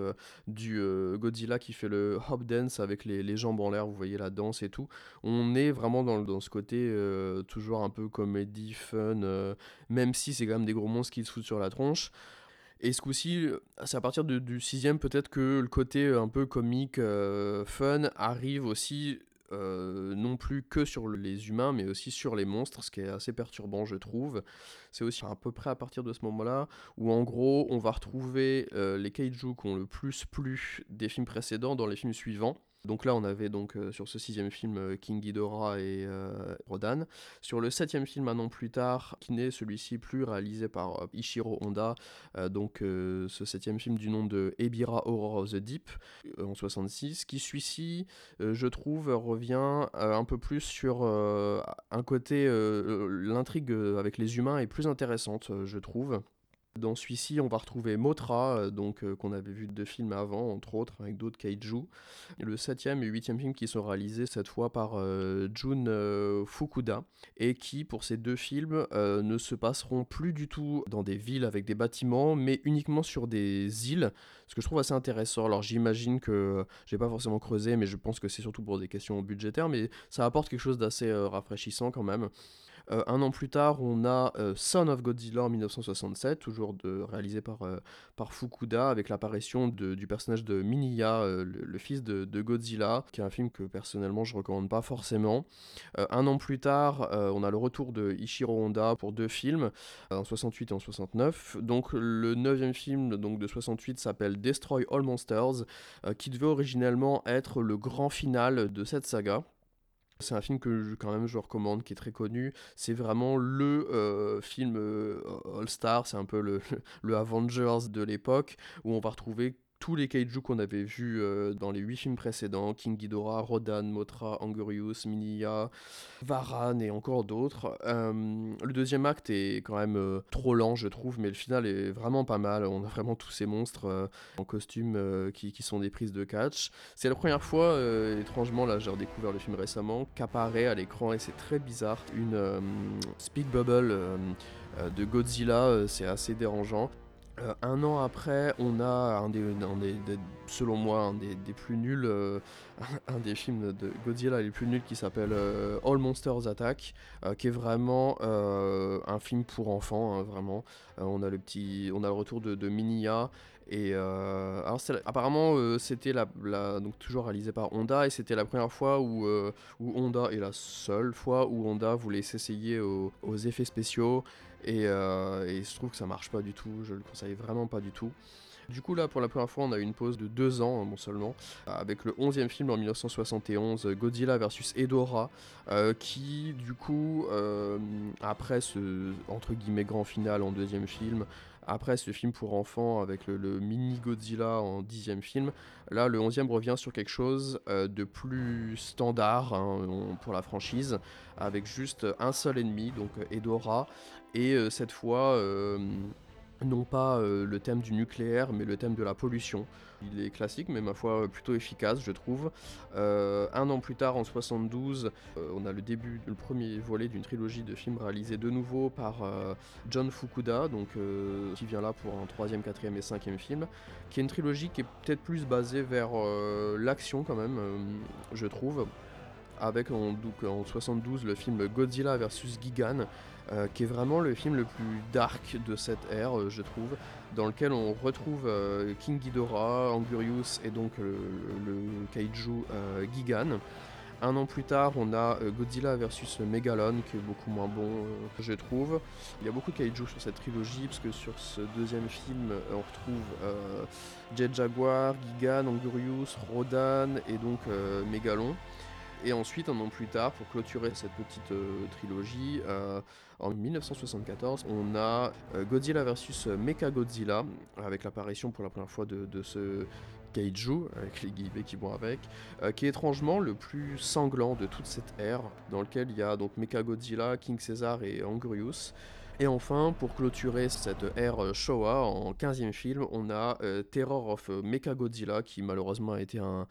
du Godzilla qui fait le hop dance avec les, jambes en l'air, vous voyez la danse et tout. On est vraiment dans, dans ce côté toujours un peu comédie, fun, même si c'est quand même des gros monstres qui se foutent sur la tronche. Et ce coup-ci, c'est à partir du sixième peut-être que le côté euh, un peu comique, euh, fun arrive aussi euh, non plus que sur le- les humains, mais aussi sur les monstres, ce qui est assez perturbant, je trouve. C'est aussi à peu près à partir de ce moment-là où, en gros, on va retrouver les kaiju qui ont le plus plu des films précédents dans les films suivants. Donc là, on avait donc euh, sur ce sixième film euh, King Ghidorah et euh, Rodan. Sur le septième film, un an plus tard, qui n'est celui-ci plus réalisé par Ichiro Honda, donc ce septième film du nom de Ebira Horror of the Deep en 66, qui celui-ci, je trouve, revient un peu plus sur un côté, l'intrigue avec les humains est plus intéressante, je trouve. Dans celui-ci, on va retrouver Mothra, euh, donc euh, qu'on avait vu deux films avant, entre autres, avec d'autres kaiju. Le septième et huitième film qui sont réalisés cette fois par euh, Jun euh, Fukuda, et qui, pour ces deux films, ne se passeront plus du tout dans des villes avec des bâtiments, mais uniquement sur des îles, ce que je trouve assez intéressant. Alors j'imagine que, j'ai pas forcément creusé, mais je pense que c'est surtout pour des questions budgétaires, mais ça apporte quelque chose d'assez rafraîchissant quand même. Euh, un an plus tard, on a euh, Son of Godzilla en 1967, toujours réalisé par, euh, par Fukuda, avec l'apparition du personnage de Miniya, euh, le, fils de, Godzilla, qui est un film que personnellement je recommande pas forcément. Un an plus tard, on a le retour de Ichiro Honda pour deux films, en 68 et en 69. Donc le neuvième film donc, de 68 s'appelle Destroy All Monsters, qui devait originellement être le grand final de cette saga. C'est un film que je, quand même je recommande, qui est très connu. C'est vraiment le euh, film euh, All-Star, c'est un peu le, le Avengers de l'époque, où on va retrouver tous les kaiju qu'on avait vus euh, dans les huit films précédents, King Ghidorah, Rodan, Mothra, Angurius, Miniya, Varan et encore d'autres. Euh, le deuxième acte est quand même euh, trop lent, je trouve, mais le final est vraiment pas mal. On a vraiment tous ces monstres en costume qui, qui sont des prises de catch. C'est la première fois, étrangement, là j'ai redécouvert le film récemment, qu'apparaît à l'écran, et c'est très bizarre, une speak bubble de Godzilla, c'est assez dérangeant. Euh, un an après, on a un des, selon moi, un des, plus nuls, euh, un des films de Godzilla les plus nuls qui s'appelle euh, All Monsters Attack, qui est vraiment un film pour enfants, hein, vraiment. On a le retour de, de Miniya. Et euh, alors apparemment euh, c'était la, donc toujours réalisé par Honda et c'était la première fois où, euh, Honda et la seule fois où Honda voulait s'essayer aux, effets spéciaux et, et je trouve que ça marche pas du tout, je le conseille vraiment pas du tout. Du coup là pour la première fois on a eu une pause de deux ans bon seulement avec le 11e film en 1971 Godzilla vs Edora qui du coup après ce entre guillemets grand final en deuxième film après ce film pour enfants avec le, mini Godzilla en dixième film, là le onzième revient sur quelque chose euh, de plus standard hein, pour la franchise, avec juste un seul ennemi, donc Edora, et euh, cette fois non pas euh, le thème du nucléaire, mais le thème de la pollution. Il est classique, mais ma foi plutôt efficace, je trouve. Euh, un an plus tard, en 72, euh, on a le début, le premier volet d'une trilogie de films réalisés de nouveau par John Fukuda, donc qui vient là pour un troisième, quatrième et cinquième film, qui est une trilogie qui est peut-être plus basée vers l'action quand même, je trouve avec en, donc, en 72 le film Godzilla vs Gigan, euh, qui est vraiment le film le plus dark de cette ère, euh, je trouve, dans lequel on retrouve euh, King Ghidorah, Angurius et donc le, kaiju Gigan. Un an plus tard, on a Godzilla vs Megalon, qui est beaucoup moins bon, je trouve. Il y a beaucoup de kaiju sur cette trilogie, parce que sur ce deuxième film, on retrouve Jet Jaguar, Gigan, Angurius, Rodan et donc Megalon. Et ensuite, un an plus tard, pour clôturer cette petite trilogie, en 1974, on a euh, Godzilla vs Mechagodzilla, avec l'apparition pour la première fois de, ce kaiju, avec les guillemets qui vont avec, euh, qui est étrangement le plus sanglant de toute cette ère, dans lequel il y a donc Mechagodzilla, King Caesar et Angrius. Et enfin, pour clôturer cette ère Showa, en 15e film, on a euh, Terror of Mechagodzilla, qui malheureusement a été un,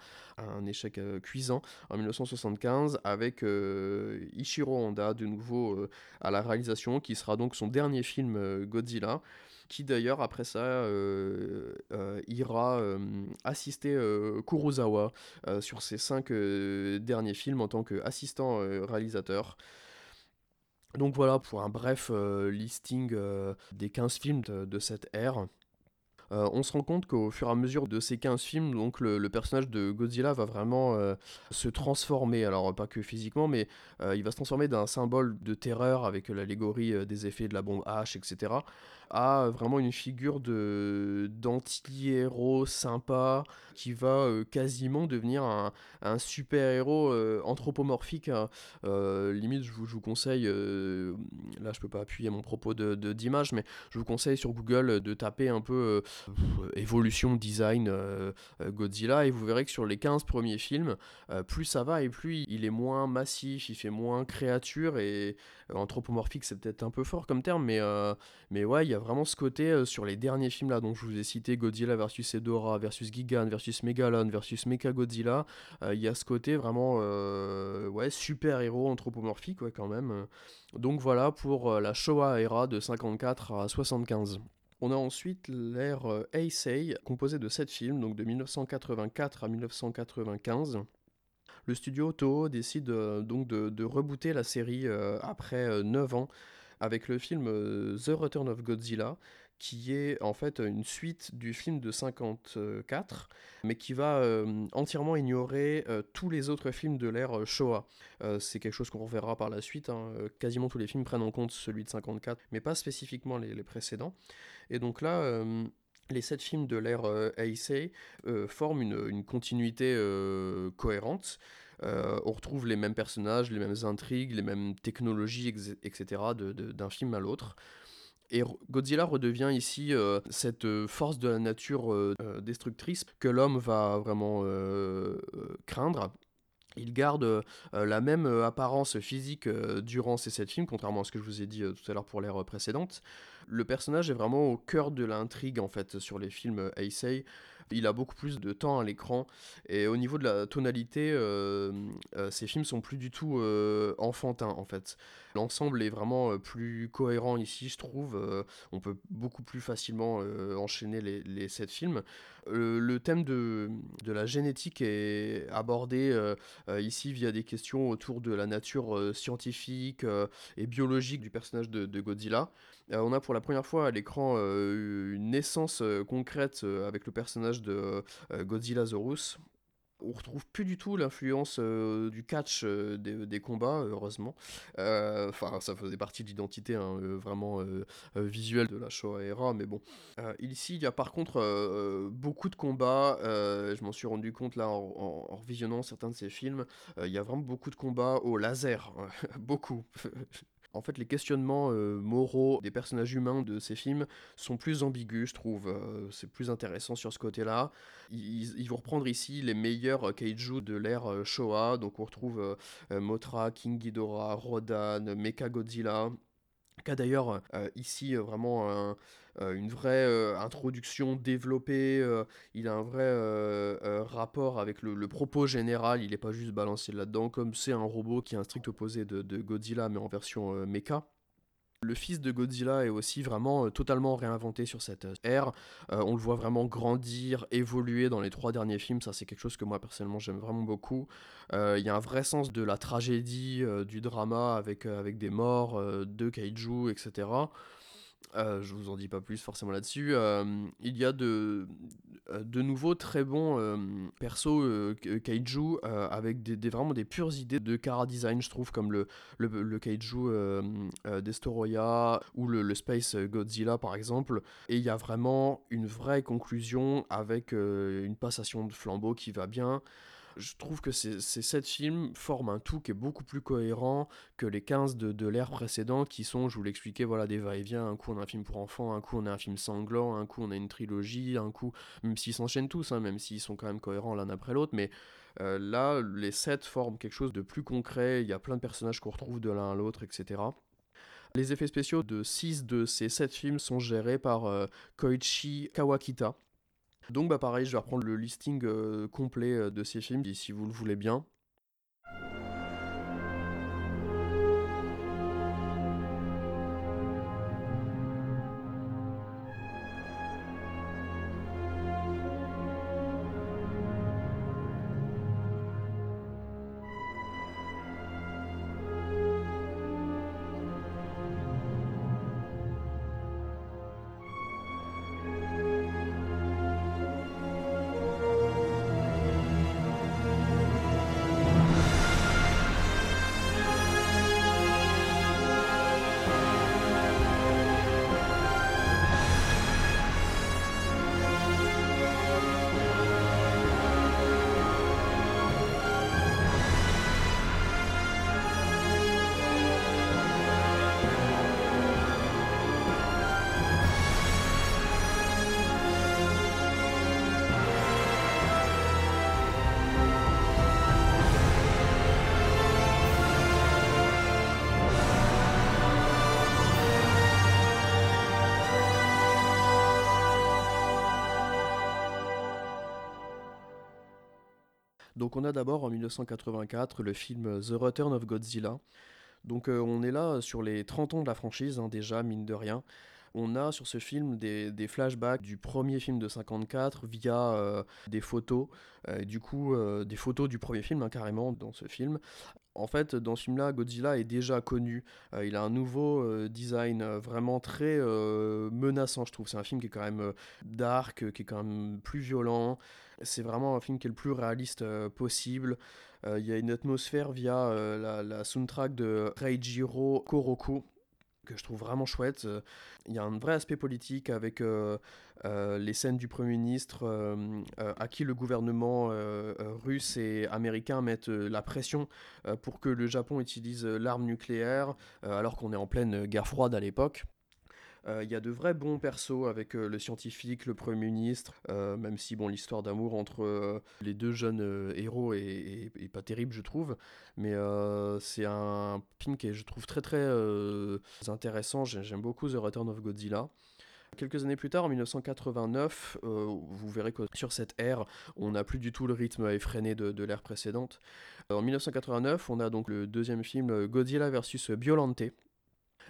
échec euh, cuisant en 1975, avec euh, Ichiro Honda de nouveau à la réalisation, qui sera donc son dernier film Godzilla qui d'ailleurs après ça ira assister Kurosawa sur ses cinq derniers films en tant qu'assistant réalisateur. Donc voilà pour un bref euh, listing euh, des 15 films de, cette ère. Euh, on se rend compte qu'au fur et à mesure de ces 15 films, donc le, personnage de Godzilla va vraiment se transformer. Alors pas que physiquement, mais il va se transformer d'un symbole de terreur avec l'allégorie des effets de la bombe H, etc à vraiment une figure de d'anti-héros sympa qui va euh, quasiment devenir un, un super-héros euh, anthropomorphique. Hein. Euh, limite, je vous, je vous conseille, là je peux pas appuyer mon propos de, d'image, mais je vous conseille sur Google de taper un peu évolution design Godzilla et vous verrez que sur les 15 premiers films, plus ça va et plus il est moins massif, il fait moins créature et anthropomorphique c'est peut-être un peu fort comme terme, mais, mais ouais, il y a vraiment ce côté euh, sur les derniers films là, dont je vous ai cité Godzilla versus Edora, versus Gigan, versus Megalon, versus Mechagodzilla. Euh, il y a ce côté vraiment euh, ouais, super héros anthropomorphique ouais, quand même. Donc voilà pour la Showa era de 54 à 75. On a ensuite l'ère Heisei, composée de 7 films, donc de 1984 à 1995. Le studio Toho décide donc de, de, rebooter la série après 9 ans avec le film euh, The Return of Godzilla, qui est en fait une suite du film de 54, mais qui va euh, entièrement ignorer euh, tous les autres films de l'ère Showa. c'est quelque chose qu'on reverra par la suite, hein. quasiment tous les films prennent en compte celui de 54, mais pas spécifiquement les, précédents. Et donc là, les sept films de l'ère Heisei forment une, une continuité cohérente. Euh, on retrouve les mêmes personnages, les mêmes intrigues, les mêmes technologies, etc. d'un film à l'autre. Et Godzilla redevient ici euh, cette euh, force de la nature destructrice que l'homme va vraiment craindre. Il garde la même apparence physique durant ces sept films, contrairement à ce que je vous ai dit tout à l'heure pour l'ère précédente. Le personnage est vraiment au cœur de l'intrigue en fait sur les films Heisei il a beaucoup plus de temps à l'écran. Et au niveau de la tonalité, euh, euh, ces films sont plus du tout euh, enfantins en fait. L'ensemble est vraiment plus cohérent ici, je trouve. on peut beaucoup plus facilement enchaîner les, sept films. le thème de, la génétique est abordé ici via des questions autour de la nature scientifique et biologique du personnage de, Godzilla. on a pour la première fois à l'écran une naissance concrète avec le personnage de Godzilla Zorus On retrouve plus du tout l'influence euh, du catch euh, des, combats, heureusement. Euh, enfin, ça faisait partie de l'identité hein, vraiment visuelle de la Showa era, mais bon. ici, il y a par contre beaucoup de combats. je m'en suis rendu compte là en, en, visionnant certains de ces films. Il y a vraiment beaucoup de combats au laser, beaucoup. En fait, les questionnements euh, moraux des personnages humains de ces films sont plus ambigus, je trouve. Euh, c'est plus intéressant sur ce côté-là. Ils, vont reprendre ici les meilleurs kaiju de l'ère Showa. Donc on retrouve euh, Mothra, King Ghidorah, Rodan, Mecha Godzilla, qui a d'ailleurs ici vraiment une vraie introduction développée, il a un vrai rapport avec le, propos général, il n'est pas juste balancé là-dedans, comme c'est un robot qui est un strict opposé de, Godzilla, mais en version mecha. Le fils de Godzilla est aussi vraiment totalement réinventé sur cette ère. on le voit vraiment grandir, évoluer dans les trois derniers films. Ça, c'est quelque chose que moi personnellement j'aime vraiment beaucoup. Il y a un vrai sens de la tragédie, du drama avec, avec des morts, de kaiju, etc. Euh, je vous en dis pas plus forcément là-dessus. Euh, il y a de, euh, de nouveaux très bons persos kaiju avec des, vraiment des pures idées de cara design, je trouve, comme le, le, kaiju Destoroyah ou le, le, Space Godzilla par exemple. Et il y a vraiment une vraie conclusion avec une passation de flambeau qui va bien je trouve que ces, sept films forment un tout qui est beaucoup plus cohérent que les 15 de, l'ère précédente qui sont, je vous l'expliquais, voilà, des va-et-vient. Un coup on a un film pour enfants, un coup on a un film sanglant, un coup on a une trilogie, un coup, même s'ils s'enchaînent tous, hein, même s'ils sont quand même cohérents l'un après l'autre, mais euh, là, les sept forment quelque chose de plus concret. Il y a plein de personnages qu'on retrouve de l'un à l'autre, etc. Les effets spéciaux de 6 de ces 7 films sont gérés par euh, Koichi Kawakita, donc bah pareil, je vais reprendre le listing euh, complet euh, de ces films, si vous le voulez bien. Donc on a d'abord en 1984 le film The Return of Godzilla. Donc euh, on est là sur les 30 ans de la franchise hein, déjà, mine de rien. On a sur ce film des, flashbacks du premier film de 54 via euh, des photos, euh, du coup des photos du premier film hein, carrément dans ce film. En fait, dans ce film-là, Godzilla est déjà connu. il a un nouveau design vraiment très menaçant, je trouve. C'est un film qui est quand même dark, qui est quand même plus violent. C'est vraiment un film qui est le plus réaliste euh, possible. Euh, il y a une atmosphère via euh, la, soundtrack de Reijiro Koroku que je trouve vraiment chouette. Il y a un vrai aspect politique avec les scènes du Premier ministre à qui le gouvernement russe et américain mettent la pression pour que le Japon utilise l'arme nucléaire alors qu'on est en pleine guerre froide à l'époque. Euh, il y a de vrais bons persos avec euh, le scientifique, le Premier ministre, euh, même si bon, l'histoire d'amour entre les deux jeunes héros est, pas terrible, je trouve. Mais c'est un film qui est, je trouve, très très intéressant. J'aime beaucoup The Return of Godzilla. Quelques années plus tard, en 1989, vous verrez que sur cette ère, on n'a plus du tout le rythme effréné de, de l'ère précédente. En 1989, on a donc le deuxième film Godzilla vs Biolante,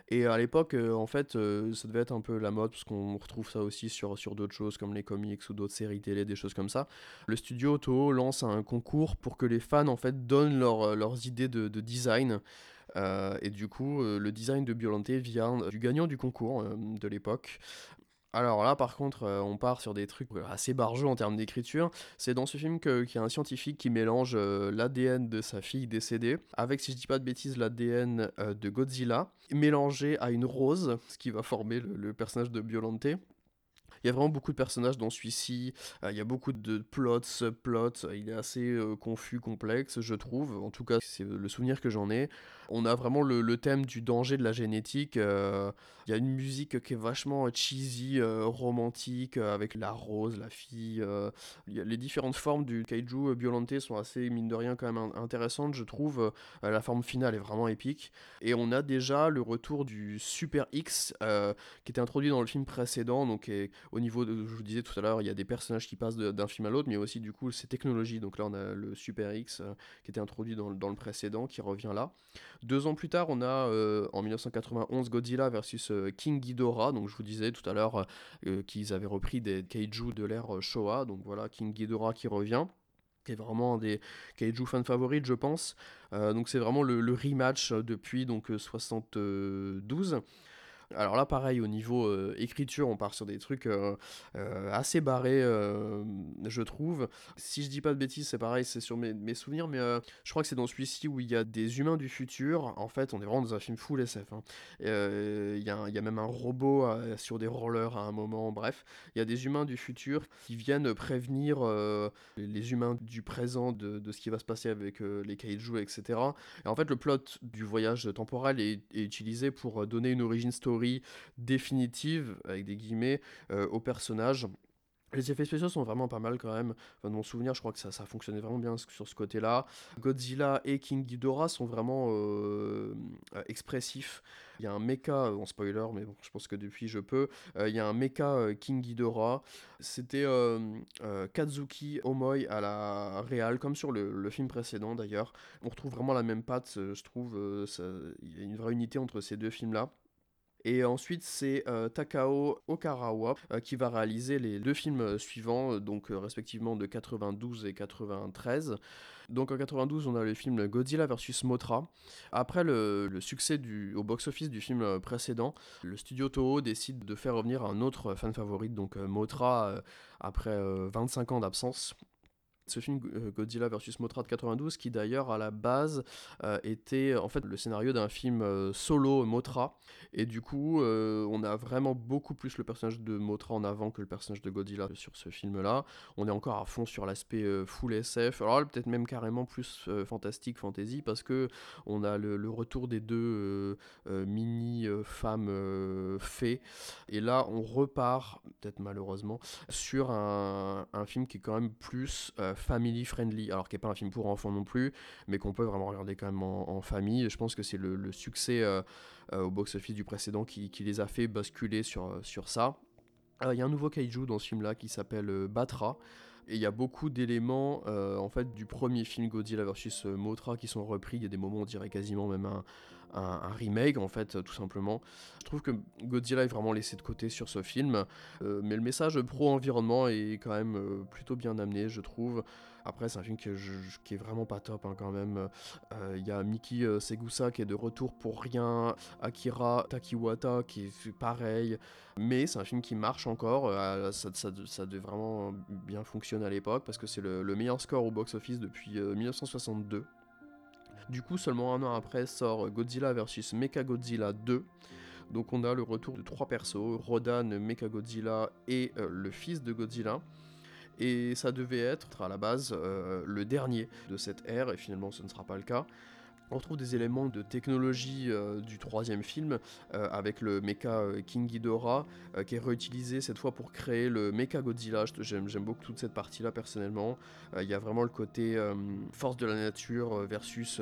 et à l'époque, euh, en fait, euh, ça devait être un peu la mode, parce qu'on retrouve ça aussi sur, sur d'autres choses comme les comics ou d'autres séries télé, des choses comme ça. Le studio Toho lance un concours pour que les fans en fait donnent euh, leurs idées de, design. et du coup, le design de Biolante vient du gagnant du concours de l'époque. Alors là, par contre, euh, on part sur des trucs euh, assez barjots en termes d'écriture. C'est dans ce film qu'il y a un scientifique qui mélange euh, l'ADN de sa fille décédée avec, si je dis pas de bêtises, l'ADN de Godzilla, mélangé à une rose, ce qui va former le, le personnage de Biolante. Il y a vraiment beaucoup de personnages dans celui-ci. Euh, il y a beaucoup de plots, subplots. Il est assez euh, confus, complexe, je trouve. En tout cas, c'est le souvenir que j'en ai. On a vraiment le, thème du danger de la génétique. Euh, il y a une musique qui est vachement cheesy, romantique, avec la rose, la fille. les différentes formes du kaiju Biolante sont assez, mine de rien, quand même intéressantes, je trouve. la forme finale est vraiment épique. Et on a déjà le retour du Super X, qui était introduit dans le film précédent, donc au niveau de, je vous disais tout à l'heure, il y a des personnages qui passent d'un film à l'autre, mais aussi du coup ces technologies. Donc là, on a le Super X euh, qui était introduit dans, le précédent, qui revient là. Deux ans plus tard, on a euh, en 1991 Godzilla versus euh, King Ghidorah. Donc je vous disais tout à l'heure qu'ils avaient repris des kaiju de l'ère Showa. Donc voilà, King Ghidorah qui revient qui est vraiment un des kaiju fans favorites, je pense. donc c'est vraiment le, le, rematch depuis donc 72. Alors là, pareil, au niveau euh, écriture, on part sur des trucs euh, euh, assez barrés, je trouve. Si je dis pas de bêtises, c'est pareil, c'est sur mes, souvenirs, mais je crois que c'est dans celui-ci où il y a des humains du futur. En fait, on est vraiment dans un film full SF. Hein. Il y, a même un robot sur des rollers à un moment, bref. Il y a des humains du futur qui viennent prévenir les humains du présent de, ce qui va se passer avec les kaiju, etc. Et en fait, le plot du voyage temporel est, est utilisé pour donner une origin story définitive, avec des guillemets, euh, au personnage. Les effets spéciaux sont vraiment pas mal quand même. Enfin, dans mon souvenir, je crois que ça, ça fonctionnait vraiment bien sur ce côté-là. Godzilla et King Ghidorah sont vraiment euh, euh, expressifs. Il y a un mecha, en spoiler, mais bon, je pense que depuis je peux. il y a un mecha King Ghidorah. C'était Kazuki Omoi à la réal, comme sur le, le film précédent d'ailleurs. On retrouve vraiment la même patte, je trouve. Il y a une vraie unité entre ces deux films-là. Et ensuite, c'est euh, Takao Okarawa euh, qui va réaliser les deux films euh, suivants, donc respectivement de 92 et 93. Donc en 92, on a le film Godzilla vs Mothra. Après le, succès au box-office du film précédent, le studio Toho décide de faire revenir un autre fan favorite, donc Mothra, après 25 ans d'absence ce film euh, Godzilla vs Mothra de 92 qui d'ailleurs à la base euh, était en fait le scénario d'un film euh, solo Mothra et du coup on a vraiment beaucoup plus le personnage de Mothra en avant que le personnage de Godzilla sur ce film là on est encore à fond sur l'aspect full SF alors peut-être même carrément plus fantastique fantasy parce que on a le, retour des deux mini femmes fées. Et là on repart peut-être malheureusement sur un, un, film qui est quand même plus family friendly, alors qui n'est pas un film pour enfants non plus, mais qu'on peut vraiment regarder quand même en, famille. Je pense que c'est le, succès euh, euh, au box-office du précédent qui, les a fait basculer sur, euh, sur ça. Il y a un nouveau kaiju dans ce film-là qui s'appelle Batra. Et il y a beaucoup d'éléments en fait du premier film Godzilla vs Mothra qui sont repris. Il y a des moments, on dirait quasiment même un, un, remake en fait tout simplement. Je trouve que Godzilla est vraiment laissé de côté sur ce film, euh, mais le message pro-environnement est quand même euh, plutôt bien amené je trouve. Après c'est un film qui est vraiment pas top hein, quand même. Euh, il y a Miki Segusa qui est de retour pour rien, Akira Takiwata qui est pareil, mais c'est un film qui marche encore, ça, devait vraiment bien fonctionner à l'époque parce que c'est le meilleur score au box-office depuis 1962. Du coup, seulement un an après sort Godzilla vs Mechagodzilla 2. Donc on a le retour de trois persos, Rodan, Mechagodzilla et euh, le fils de Godzilla. Et ça devait être à la base euh, le dernier de cette ère, et finalement ce ne sera pas le cas. On retrouve des éléments de technologie euh, du troisième film euh, avec le mecha euh, King Ghidorah qui est réutilisé cette fois pour créer le mecha Godzilla. J'aime beaucoup toute cette partie-là personnellement. Il y a vraiment le côté force de la nature versus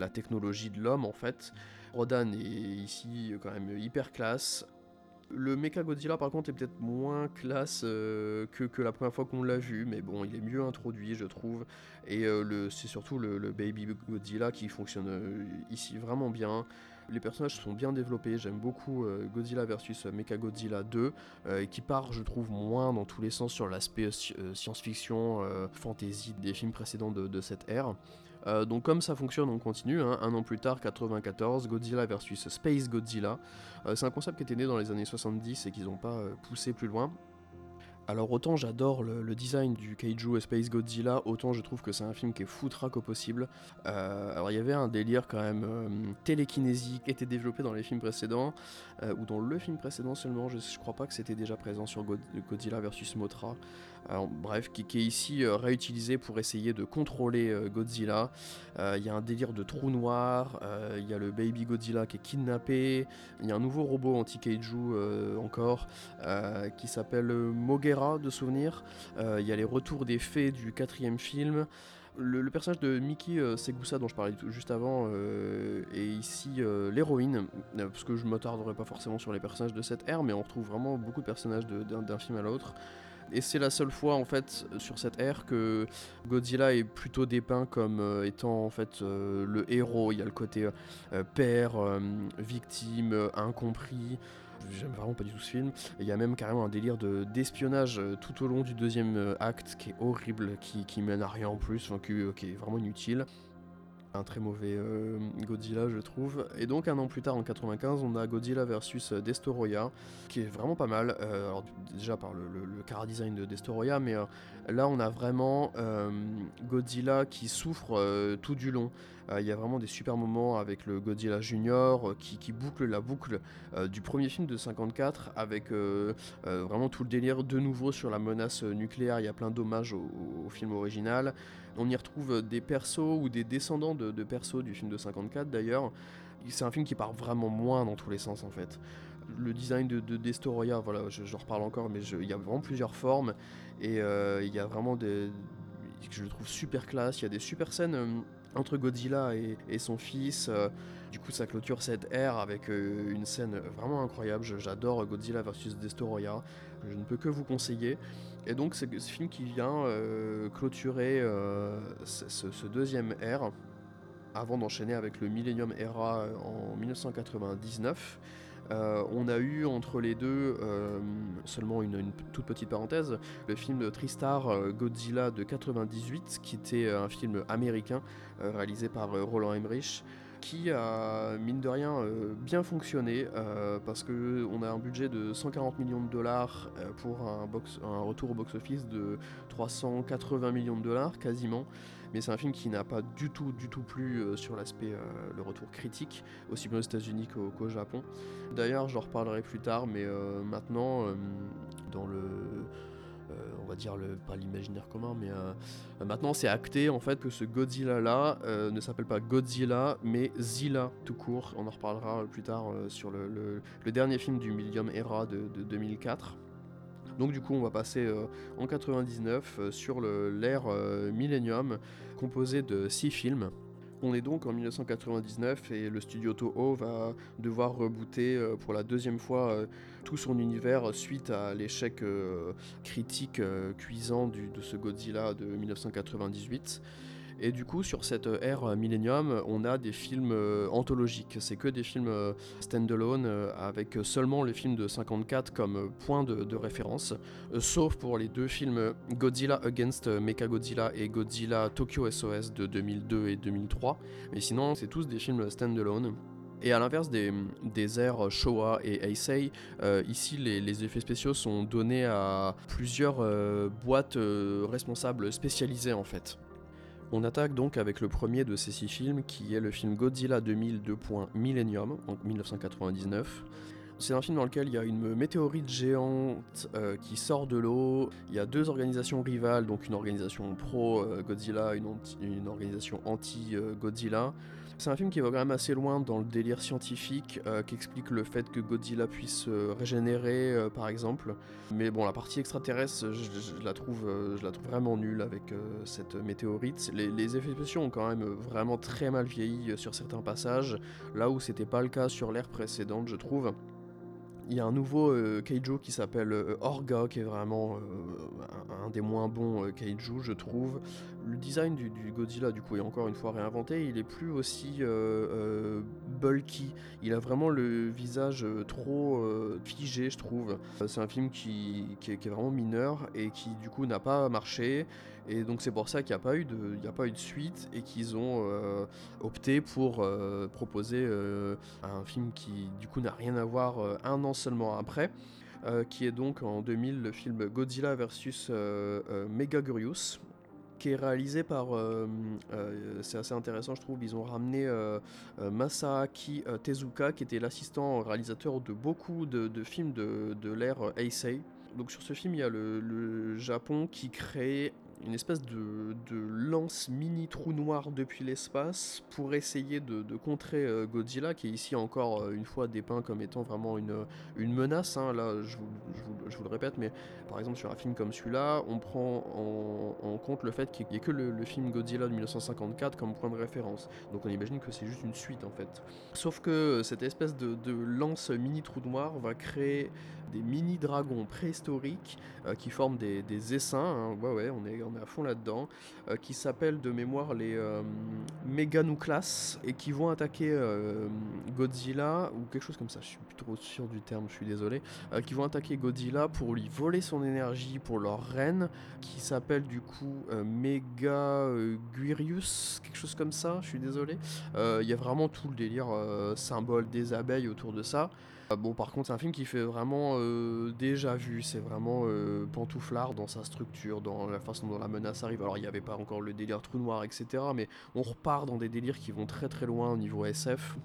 la technologie de l'homme en fait. Rodan est ici quand même hyper classe. Le Mecha Godzilla par contre est peut-être moins classe euh, que, la première fois qu'on l'a vu, mais bon, il est mieux introduit je trouve. Et euh, c'est surtout le, Baby Godzilla qui fonctionne euh, ici vraiment bien. Les personnages sont bien développés, j'aime beaucoup Godzilla vs Mecha Godzilla 2, qui part je trouve moins dans tous les sens sur l'aspect science-fiction, fantasy des films précédents de, de cette ère. Donc comme ça fonctionne, on continue. Hein. Un an plus tard, 94, Godzilla versus Space Godzilla. c'est un concept qui était né dans les années 70 et qu'ils n'ont pas poussé plus loin. Alors autant j'adore le, design du Kaiju Space Godzilla, autant je trouve que c'est un film qui est foutraque au possible. Euh, alors il y avait un délire quand même euh, télékinésique qui était développé dans les films précédents, euh, ou dans le film précédent seulement, je, je crois pas que c'était déjà présent sur Godzilla versus Mothra bref, qui, est ici réutilisé pour essayer de contrôler Godzilla. Il y a un délire de trou noir, il y a le baby Godzilla qui est kidnappé, il y a un nouveau robot anti-kaiju encore qui s'appelle Mogera de souvenir. Il y a les retours des fées du quatrième film. Le, personnage de Mickey Segusa dont je parlais juste avant est ici l'héroïne, parce que je ne m'attarderai pas forcément sur les personnages de cette ère, mais on retrouve vraiment beaucoup de personnages d'un film à l'autre. Et c'est la seule fois en fait sur cette ère que Godzilla est plutôt dépeint comme euh, étant en fait euh, le héros. Il y a le côté euh, père, victime, incompris. J'aime vraiment pas du tout ce film. Il y a même carrément un délire de, d'espionnage tout au long du deuxième acte qui est horrible, qui, qui mène à rien en plus, qui, qui est vraiment inutile un très mauvais euh, Godzilla je trouve. Et donc un an plus tard en 95 on a Godzilla versus euh, Destoroyah qui est vraiment pas mal, euh, alors, déjà par le, le, design de Destoroyah mais là on a vraiment Godzilla qui souffre tout du long. Il y a vraiment des super moments avec le Godzilla Junior qui, qui, boucle la boucle du premier film de 54 avec vraiment tout le délire de nouveau sur la menace nucléaire. Il y a plein d'hommages au, film original. On y retrouve des persos ou des descendants de, persos du film de 54 d'ailleurs. C'est un film qui part vraiment moins dans tous les sens en fait. Le design de, de Destoroyah, voilà, je, reparle encore, mais il y a vraiment plusieurs formes et euh, il y a vraiment des, je le trouve super classe. Il y a des super scènes euh, entre Godzilla et, son fils. Euh, du coup, ça clôture cette ère avec une scène vraiment incroyable. J'adore Godzilla vs Destoroyah. Je ne peux que vous conseiller. Et donc c'est ce film qui vient euh, clôturer euh, ce, deuxième ère avant d'enchaîner avec le Millennium Era euh, en 1999. On a eu entre les deux, seulement une, toute petite parenthèse, le film de Tristar Godzilla de 98, qui était un film américain réalisé par Roland Emmerich, qui a, mine de rien, euh, bien fonctionné euh, parce qu'on a un budget de 140 millions de dollars euh, pour un retour au box-office de 380 millions de dollars quasiment. Mais c'est un film qui n'a pas du tout, du tout plu sur l'aspect, le retour critique, aussi bien aux États-Unis qu'au Japon. D'ailleurs, j'en reparlerai plus tard, mais maintenant, dans le euh, on va dire le, pas l'imaginaire commun, mais euh, maintenant c'est acté en fait que ce Godzilla là euh, ne s'appelle pas Godzilla, mais Zilla tout court. On en reparlera plus tard sur le, dernier film du Millennium Era de, 2004. Donc du coup on va passer en 99 sur l'ère Millennium composé de 6 films. On est donc en 1999 et le studio Toho va devoir rebooter euh, pour la deuxième fois euh, tout son univers suite à l'échec euh, critique cuisant de ce Godzilla de 1998. Et du coup, sur cette ère Millennium, on a des films euh, anthologiques. C'est que des films euh, stand-alone euh, avec seulement le film de 54 comme point de, référence, sauf pour les deux films Godzilla Against Mechagodzilla et Godzilla Tokyo SOS de 2002 et 2003. Mais sinon, c'est tous des films stand-alone. Et à l'inverse des, des ères Showa et Heisei, ici les, effets spéciaux sont donnés à plusieurs boîtes responsables spécialisées en fait. On attaque donc avec le premier de ces six films qui est le film Godzilla 2000 Millennium en 1999. C'est un film dans lequel il y a une météorite géante euh, qui sort de l'eau. Il y a deux organisations rivales, donc une organisation pro-Godzilla, une, une, organisation anti-Godzilla. C'est un film qui va quand même assez loin dans le délire scientifique, euh, qui explique le fait que Godzilla puisse se régénérer, euh, par exemple. Mais bon, la partie extraterrestre, je, la, trouve, euh, je la trouve vraiment nulle avec cette météorite. Les, les, effets spéciaux ont quand même vraiment très mal vieilli sur certains passages, là où c'était pas le cas sur l'ère précédente, je trouve. Il y a un nouveau euh, kaiju qui s'appelle euh, Orga, qui est vraiment euh, un, des moins bons kaiju, je trouve. Le design du, Godzilla, du coup, est encore une fois réinventé. Il est plus aussi bulky. Il a vraiment le visage trop figé, je trouve. C'est un film qui, qui, est vraiment mineur et qui du coup n'a pas marché. Et donc c'est pour ça qu'il n'y a, pas eu de, a pas eu de suite et qu'ils ont opté pour proposer un film qui du coup n'a rien à voir un an seulement après. qui est donc en 2000 le film Godzilla vs Megagurius, qui est réalisé par. Euh, euh, c'est assez intéressant, je trouve. Ils ont ramené euh, Masaaki Tezuka, qui était l'assistant réalisateur de beaucoup de, films de, de l'ère Heisei. Donc sur ce film, il y a le, le Japon qui crée une espèce de, lance mini trou noir depuis l'espace pour essayer de, contrer euh, Godzilla, qui est ici encore euh, une fois dépeint comme étant vraiment une, une menace. Hein. Là, je vous, le répète, mais par exemple sur un film comme celui-là, on prend en, compte le fait qu'il n'y ait que le, film Godzilla de 1954 comme point de référence. Donc on imagine que c'est juste une suite en fait. Sauf que cette espèce de, lance mini trou noir va créer des mini dragons préhistoriques euh, qui forment des, essaims. Hein. Ouais, ouais, on est, à fond là-dedans. Euh, qui s'appellent de mémoire les euh, Meganouclas et qui vont attaquer Godzilla ou quelque chose comme ça. Je suis plus trop sûr du terme, je suis désolé. qui vont attaquer Godzilla pour lui voler son énergie pour leur reine qui s'appelle du coup Megaguirius, quelque chose comme ça. Je suis désolé. Il y a vraiment tout le délire symbole des abeilles autour de ça. Ah bon, par contre, c'est un film qui fait vraiment euh, déjà vu. C'est vraiment euh, pantouflard dans sa structure, dans la façon dont la menace arrive. Alors, il n'y avait pas encore le délire trou noir, etc. Mais on repart dans des délires qui vont très très loin au niveau SF.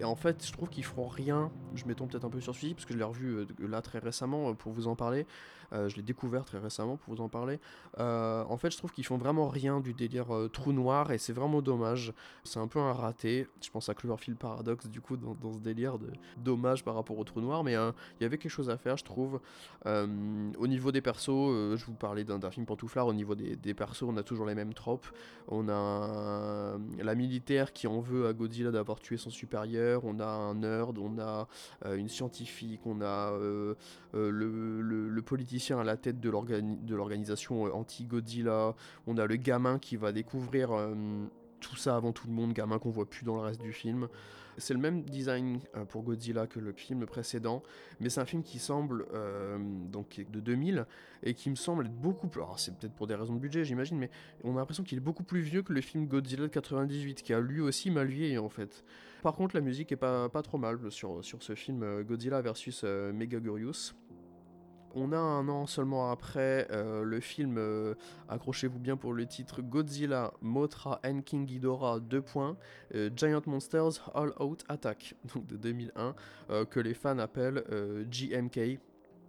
Et en fait, je trouve qu'ils feront rien. Je m'étends peut-être un peu sur celui-ci parce que je l'ai revu euh, là très récemment pour vous en parler. Euh, je l'ai découvert très récemment pour vous en parler. Euh, en fait, je trouve qu'ils font vraiment rien du délire euh, trou noir et c'est vraiment dommage. C'est un peu un raté. Je pense à Cloverfield Paradox du coup dans, ce délire de dommage par rapport au trou noir, mais il y avait quelque chose à faire, je trouve. au niveau des persos, je vous parlais d'un film pantouflard. Au niveau des, persos, on a toujours les mêmes tropes. On a la militaire qui en veut à Godzilla d'avoir tué son supérieur. On a un nerd, on a une scientifique, on a le, le politicien à la tête de l'organisation euh, anti-Godzilla. On a le gamin qui va découvrir euh, tout ça avant tout le monde, gamin qu'on voit plus dans le reste du film. C'est le même design euh, pour Godzilla que le film précédent, mais c'est un film qui semble donc de 2000 et qui me semble être beaucoup plus. Alors c'est peut-être pour des raisons de budget, j'imagine, mais on a l'impression qu'il est beaucoup plus vieux que le film Godzilla de 98, qui a lui aussi mal vieilli en fait. Par contre, la musique est pas, pas trop mal sur, sur ce film Godzilla versus Megaguirius. On a un an seulement après euh, le film, euh, accrochez-vous bien pour le titre, Godzilla, Mothra and King Ghidorah 2. Euh, Giant Monsters All Out Attack, donc de 2001, que les fans appellent GMK,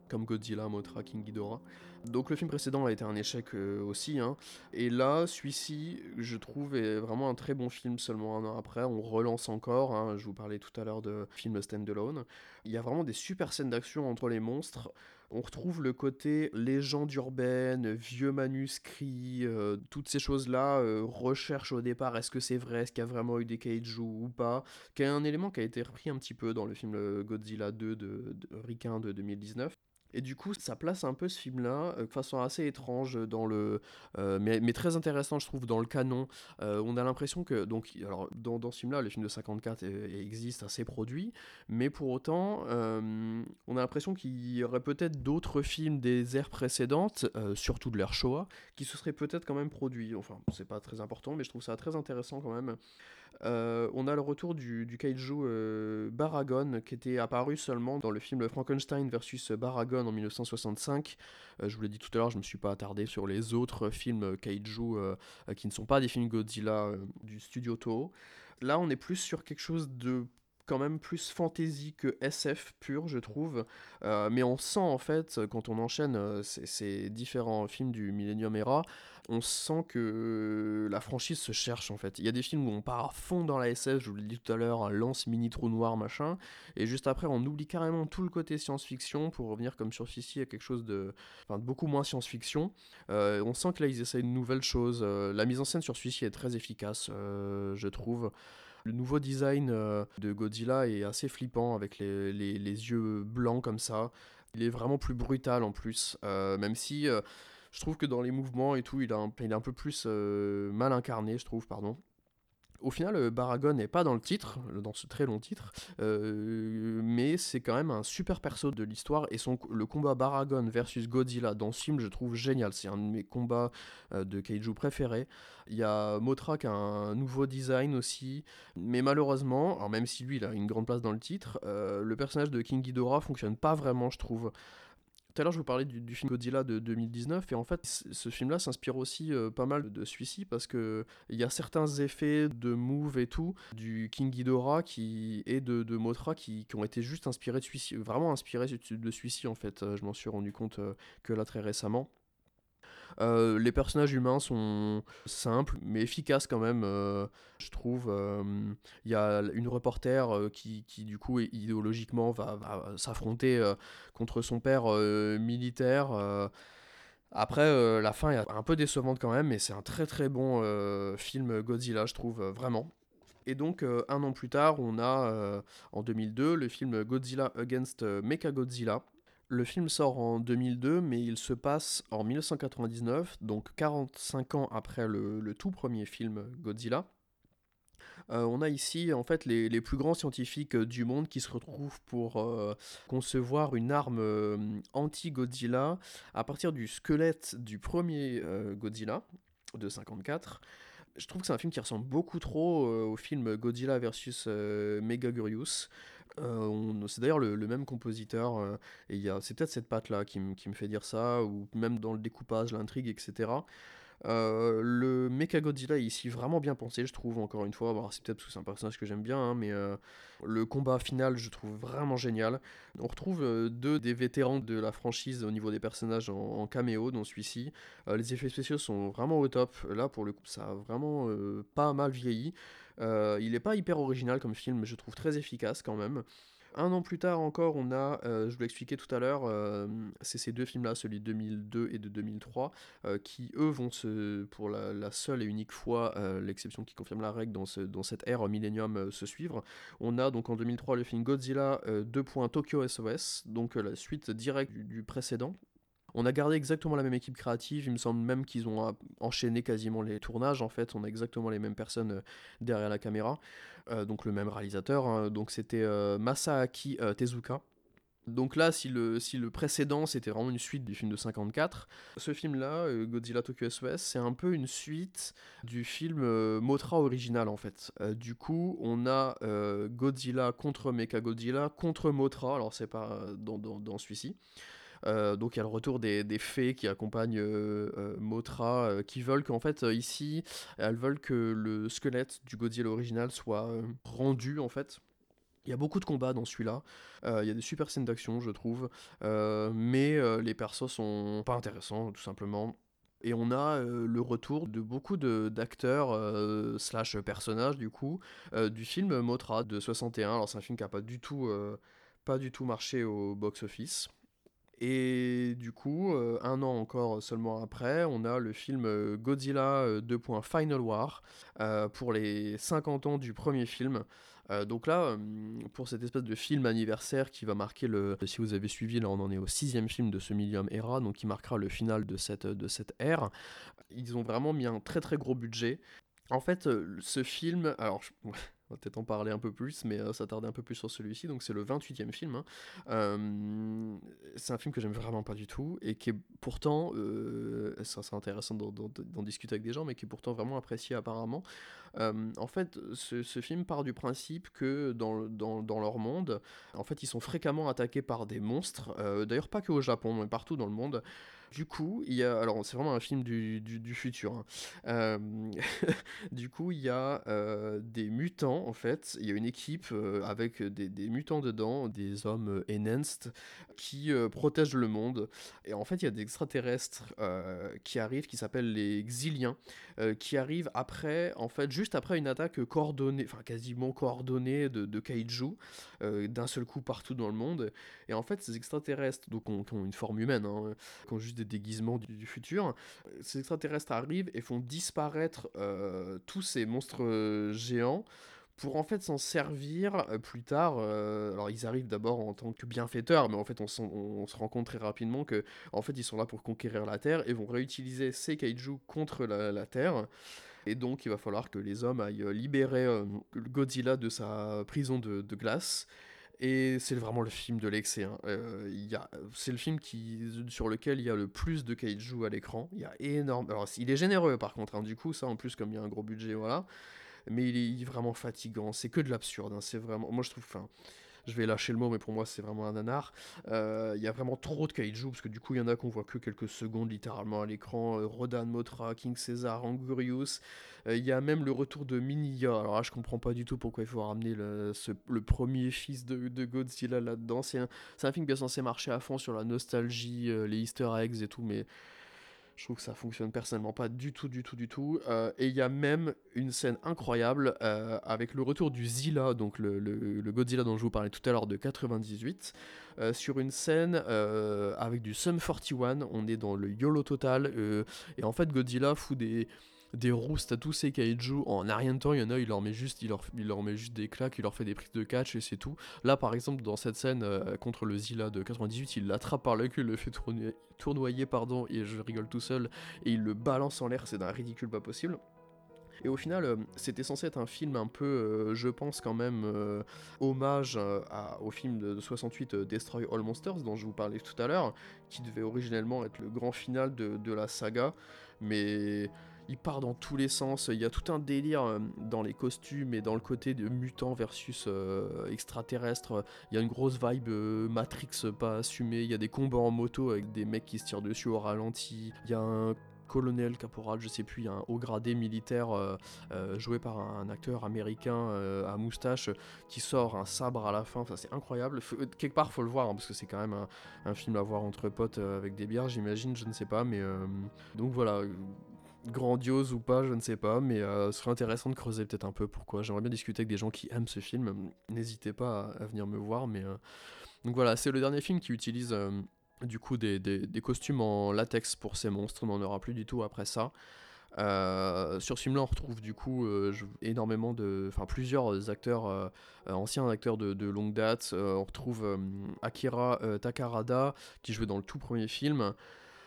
comme Godzilla, Mothra, King Ghidorah. Donc le film précédent a été un échec aussi, hein. et là, celui-ci, je trouve, est vraiment un très bon film seulement un an après. On relance encore, hein. je vous parlais tout à l'heure de film Standalone. Il y a vraiment des super scènes d'action entre les monstres. On retrouve le côté légende urbaine, vieux manuscrits, euh, toutes ces choses-là, euh, recherche au départ, est-ce que c'est vrai, est-ce qu'il y a vraiment eu des kaiju ou pas, qui est un élément qui a été repris un petit peu dans le film euh, Godzilla 2 de, de Riquin de 2019. Et du coup, ça place un peu ce film-là euh, de façon assez étrange dans le, euh, mais, mais, très intéressant, je trouve, dans le canon. Euh, on a l'impression que, donc, alors, dans, dans ce film-là, le film de 54 existe assez produit, mais pour autant, on a l'impression qu'il y aurait peut-être d'autres films des ères précédentes, surtout de l'ère Shoah, qui se seraient peut-être quand même produits. Enfin, c'est pas très important, mais je trouve ça très intéressant quand même. Euh, on a le retour du, kaiju euh, Baragon qui était apparu seulement dans le film Frankenstein vs Baragon en 1965. Euh, je vous l'ai dit tout à l'heure, je ne me suis pas attardé sur les autres films kaiju qui ne sont pas des films Godzilla du studio Toho. Là, on est plus sur quelque chose de quand même plus fantasy que SF pur, je trouve. Euh, mais on sent en fait, quand on enchaîne euh, ces, différents films du Millennium Era, on sent que la franchise se cherche en fait. Il y a des films où on part à fond dans la SF, je vous l'ai dit tout à l'heure, un lance mini trou noir machin, et juste après on oublie carrément tout le côté science-fiction pour revenir comme sur Fici à quelque chose de, de beaucoup moins science-fiction. Euh, on sent que là ils essayent une nouvelle chose. la mise en scène sur celui est très efficace, je trouve. Le nouveau design euh, de Godzilla est assez flippant avec les, yeux blancs comme ça. Il est vraiment plus brutal en plus, euh, même si euh, je trouve que dans les mouvements et tout, il, est un peu plus mal incarné, je trouve, pardon. Au final, Baragon n'est pas dans le titre, dans ce très long titre, mais c'est quand même un super perso de l'histoire et son, le combat Baragon versus Godzilla dans ce je trouve génial. C'est un de mes combats de kaiju préférés. Il y a Motra qui a un nouveau design aussi, mais malheureusement, alors même si lui il a une grande place dans le titre, le personnage de King Ghidorah fonctionne pas vraiment, je trouve. Je vous parlais du, film Godzilla de 2019, et en fait, ce film-là s'inspire aussi euh, pas mal de celui-ci, parce qu'il y a certains effets de move et tout, du King Ghidorah qui, et de, de Mothra qui, qui, ont été juste inspirés de celui-ci, vraiment inspirés de celui-ci, en fait. Euh, je m'en suis rendu compte euh, que là, très récemment. Euh, les personnages humains sont simples mais efficaces quand même, euh, je trouve. Euh, il y a une reporter qui, du coup idéologiquement va, va s'affronter contre son père militaire. Après, la fin est un peu décevante quand même, mais c'est un très très bon film Godzilla, je trouve, vraiment. Et donc, un an plus tard, on a, en 2002, le film Godzilla Against Mechagodzilla, le film sort en 2002, mais il se passe en 1999, donc 45 ans après le, tout premier film Godzilla. Euh, on a ici en fait les, plus grands scientifiques du monde qui se retrouvent pour euh, concevoir une arme euh, anti-Godzilla à partir du squelette du premier Godzilla de 54. Je trouve que c'est un film qui ressemble beaucoup trop au film Godzilla vs Megaguirus. Euh, c'est d'ailleurs le, même compositeur, euh, et c'est peut-être cette patte-là qui, me fait dire ça, ou même dans le découpage, l'intrigue, etc. Euh, le Mechagodzilla est ici vraiment bien pensé, je trouve, encore une fois. c'est peut-être parce que c'est un personnage que j'aime bien, hein, mais le combat final, je trouve vraiment génial. On retrouve deux des vétérans de la franchise au niveau des personnages en, caméo, dans celui-ci. les effets spéciaux sont vraiment au top. Là, pour le coup, ça a vraiment pas mal vieilli. Euh, il n'est pas hyper original comme film, mais je trouve très efficace quand même. Un an plus tard encore, on a, euh, je vous l'expliquais tout à l'heure, euh, c'est ces deux films-là, celui de 2002 et de 2003, qui eux vont se, pour la, seule et unique fois, l'exception qui confirme la règle dans, cette ère Millennium, se suivre. On a donc en 2003 le film Godzilla 2. Tokyo SOS, donc la suite directe du précédent, on a gardé exactement la même équipe créative, il me semble même qu'ils ont euh, enchaîné quasiment les tournages en fait, on a exactement les mêmes personnes euh, derrière la caméra, euh, donc le même réalisateur, hein. donc c'était Masaaki Tezuka. Donc là, si le, si le précédent c'était vraiment une suite du film de 54, ce film-là, Godzilla Tokyo SOS, c'est un peu une suite du film Motra original en fait. du coup, on a Godzilla contre Mechagodzilla contre Motra, alors c'est pas dans, dans celui-ci. Euh, donc il y a le retour des, fées qui accompagnent euh, euh, Motra, qui veulent qu'en fait ici, elles veulent que le squelette du Godzilla original soit rendu en fait. Il y a beaucoup de combats dans celui-là. Il y a des super scènes d'action, je trouve. mais les persos sont pas intéressants, tout simplement. Et on a le retour de beaucoup d'acteurs slash personnages du coup du film Motra de 61. Alors c'est un film qui a pas du tout pas du tout marché au box office. Et du coup, euh, un an encore seulement après, on a le film euh, Godzilla 2. Euh, Final War pour les 50 ans du premier film. donc là, pour cette espèce de film anniversaire qui va marquer le... Si vous avez suivi, là on en est au sixième film de ce Millium Era, donc qui marquera le final de cette, de cette ère. Ils ont vraiment mis un très très gros budget. En fait, ce film, alors on va peut-être en parler un peu plus, mais euh, s'attarder un peu plus sur celui-ci. Donc c'est le 28e film. Hein. Euh, c'est un film que j'aime vraiment pas du tout et qui est pourtant, euh, ça c'est intéressant d'en discuter avec des gens, mais qui est pourtant vraiment apprécié apparemment. en fait, ce, film part du principe que dans, dans, dans, leur monde, en fait, ils sont fréquemment attaqués par des monstres. D'ailleurs, pas que au Japon, mais partout dans le monde. Du coup, il y a. Alors, c'est vraiment un film du, du, futur. Hein. Euh, du coup, il y a euh, des mutants, en fait. Il y a une équipe euh, avec des, des, mutants dedans, des hommes enhanced, qui protègent le monde. Et en fait, il y a des extraterrestres qui arrivent, qui s'appellent les Xiliens, qui arrivent après, en fait, juste après une attaque coordonnée, enfin quasiment coordonnée de, kaiju, d'un seul coup partout dans le monde. Et en fait, ces extraterrestres, donc, ont, ont une forme humaine, hein, qui ont juste des déguisements du, futur. Ces extraterrestres arrivent et font disparaître euh, tous ces monstres euh, géants pour en fait s'en servir euh, plus tard. alors ils arrivent d'abord en tant que bienfaiteurs, mais en fait on, se rend compte très rapidement que en fait ils sont là pour conquérir la Terre et vont réutiliser ces kaiju contre la Terre. Et donc, il va falloir que les hommes aillent libérer Godzilla de sa prison de, glace. Et c'est vraiment le film de l'excès. Hein. c'est le film qui, sur lequel il y a le plus de kaiju à l'écran. Il énorme. Alors, il est généreux par contre. Hein. Du coup, ça en plus, comme il y a un gros budget, voilà. Mais il est vraiment fatigant. C'est que de l'absurde. Hein. C'est vraiment. Moi, je trouve. Enfin, je vais lâcher le mot, mais pour moi c'est vraiment un nanar. Euh, il y a vraiment trop de kaiju, parce que du coup il y en a qu'on voit que quelques secondes littéralement à l'écran. Euh, Rodan, Motra, King Caesar, Angurius. Euh, il y a même le retour de Minia. Alors là je comprends pas du tout pourquoi il faut ramener le, premier fils de, Godzilla là-dedans. C'est un, un, film bien censé marcher à fond sur la nostalgie, les easter eggs et tout, mais... Je trouve que ça fonctionne personnellement pas du tout, du tout, du tout. Euh, et il y a même une scène incroyable euh, avec le retour du Zilla, donc le, le, Godzilla dont je vous parlais tout à l'heure de 98, euh, sur une scène avec du Sum 41. On est dans le YOLO total. et en fait, Godzilla fout des des roustes à tous ces kaiju en rien de temps. Il y en a, il leur met juste, il leur, il leur met juste des claques, il leur fait des prises de catch et c'est tout. Là, par exemple, dans cette scène euh, contre le Zilla de 98, il l'attrape par le cul, il le fait tournoyer, pardon, et je rigole tout seul, et il le balance en l'air, c'est d'un ridicule pas possible. Et au final, euh, c'était censé être un film un peu, euh, je pense quand même, hommage au film de, 68 Destroy All Monsters dont je vous parlais tout à l'heure, qui devait originellement être le grand final de, de la saga. Mais il part dans tous les sens. Il y a tout un délire euh, dans les costumes et dans le côté de mutant versus euh, extraterrestre. Il y a une grosse vibe euh, Matrix pas assumée. Il y a des combats en moto avec des mecs qui se tirent dessus au ralenti. Il y a un colonel, caporal, je sais plus, un haut gradé militaire joué par un, acteur américain à moustache qui sort un sabre à la fin. Enfin, c'est incroyable. quelque part, faut le voir hein, parce que c'est quand même un, un, film à voir entre potes avec des bières, j'imagine, je ne sais pas. Mais donc voilà grandiose ou pas, je ne sais pas, mais euh, ce serait intéressant de creuser peut-être un peu pourquoi. J'aimerais bien discuter avec des gens qui aiment ce film. N'hésitez pas à, venir me voir, mais euh, donc voilà, c'est le dernier film qui utilise euh, du coup des, costumes en latex pour ces monstres. On n'en aura plus du tout après ça. sur ce film-là, on retrouve du coup énormément de, enfin plusieurs acteurs, anciens acteurs de, de, longue date. on retrouve Akira Takarada qui jouait dans le tout premier film.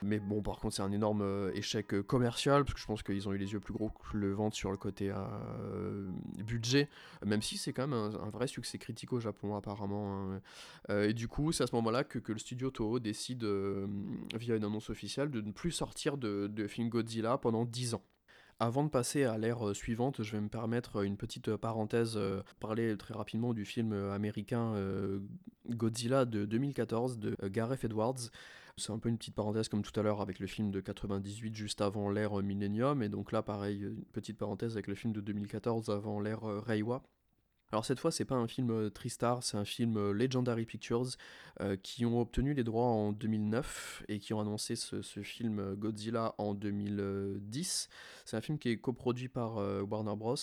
Mais bon, par contre, c'est un énorme euh, échec euh, commercial, parce que je pense qu'ils ont eu les yeux plus gros que le ventre sur le côté euh, budget, même si c'est quand même un, vrai succès critique au Japon, apparemment. Hein. et du coup, c'est à ce moment-là que, le studio Toho décide, via une annonce officielle, de ne plus sortir de film Godzilla pendant 10 ans. Avant de passer à l'ère suivante, je vais me permettre une petite parenthèse, parler très rapidement du film américain Godzilla de 2014 de Gareth Edwards. C'est un peu une petite parenthèse comme tout à l'heure avec le film de 98 juste avant l'ère Millennium, et donc là pareil, une petite parenthèse avec le film de 2014 avant l'ère euh, Reiwa. Alors cette fois, c'est pas un film euh, Tristar, c'est un film euh, Legendary Pictures qui ont obtenu les droits en 2009 et qui ont annoncé ce, film Godzilla en 2010. C'est un film qui est coproduit par Warner Bros.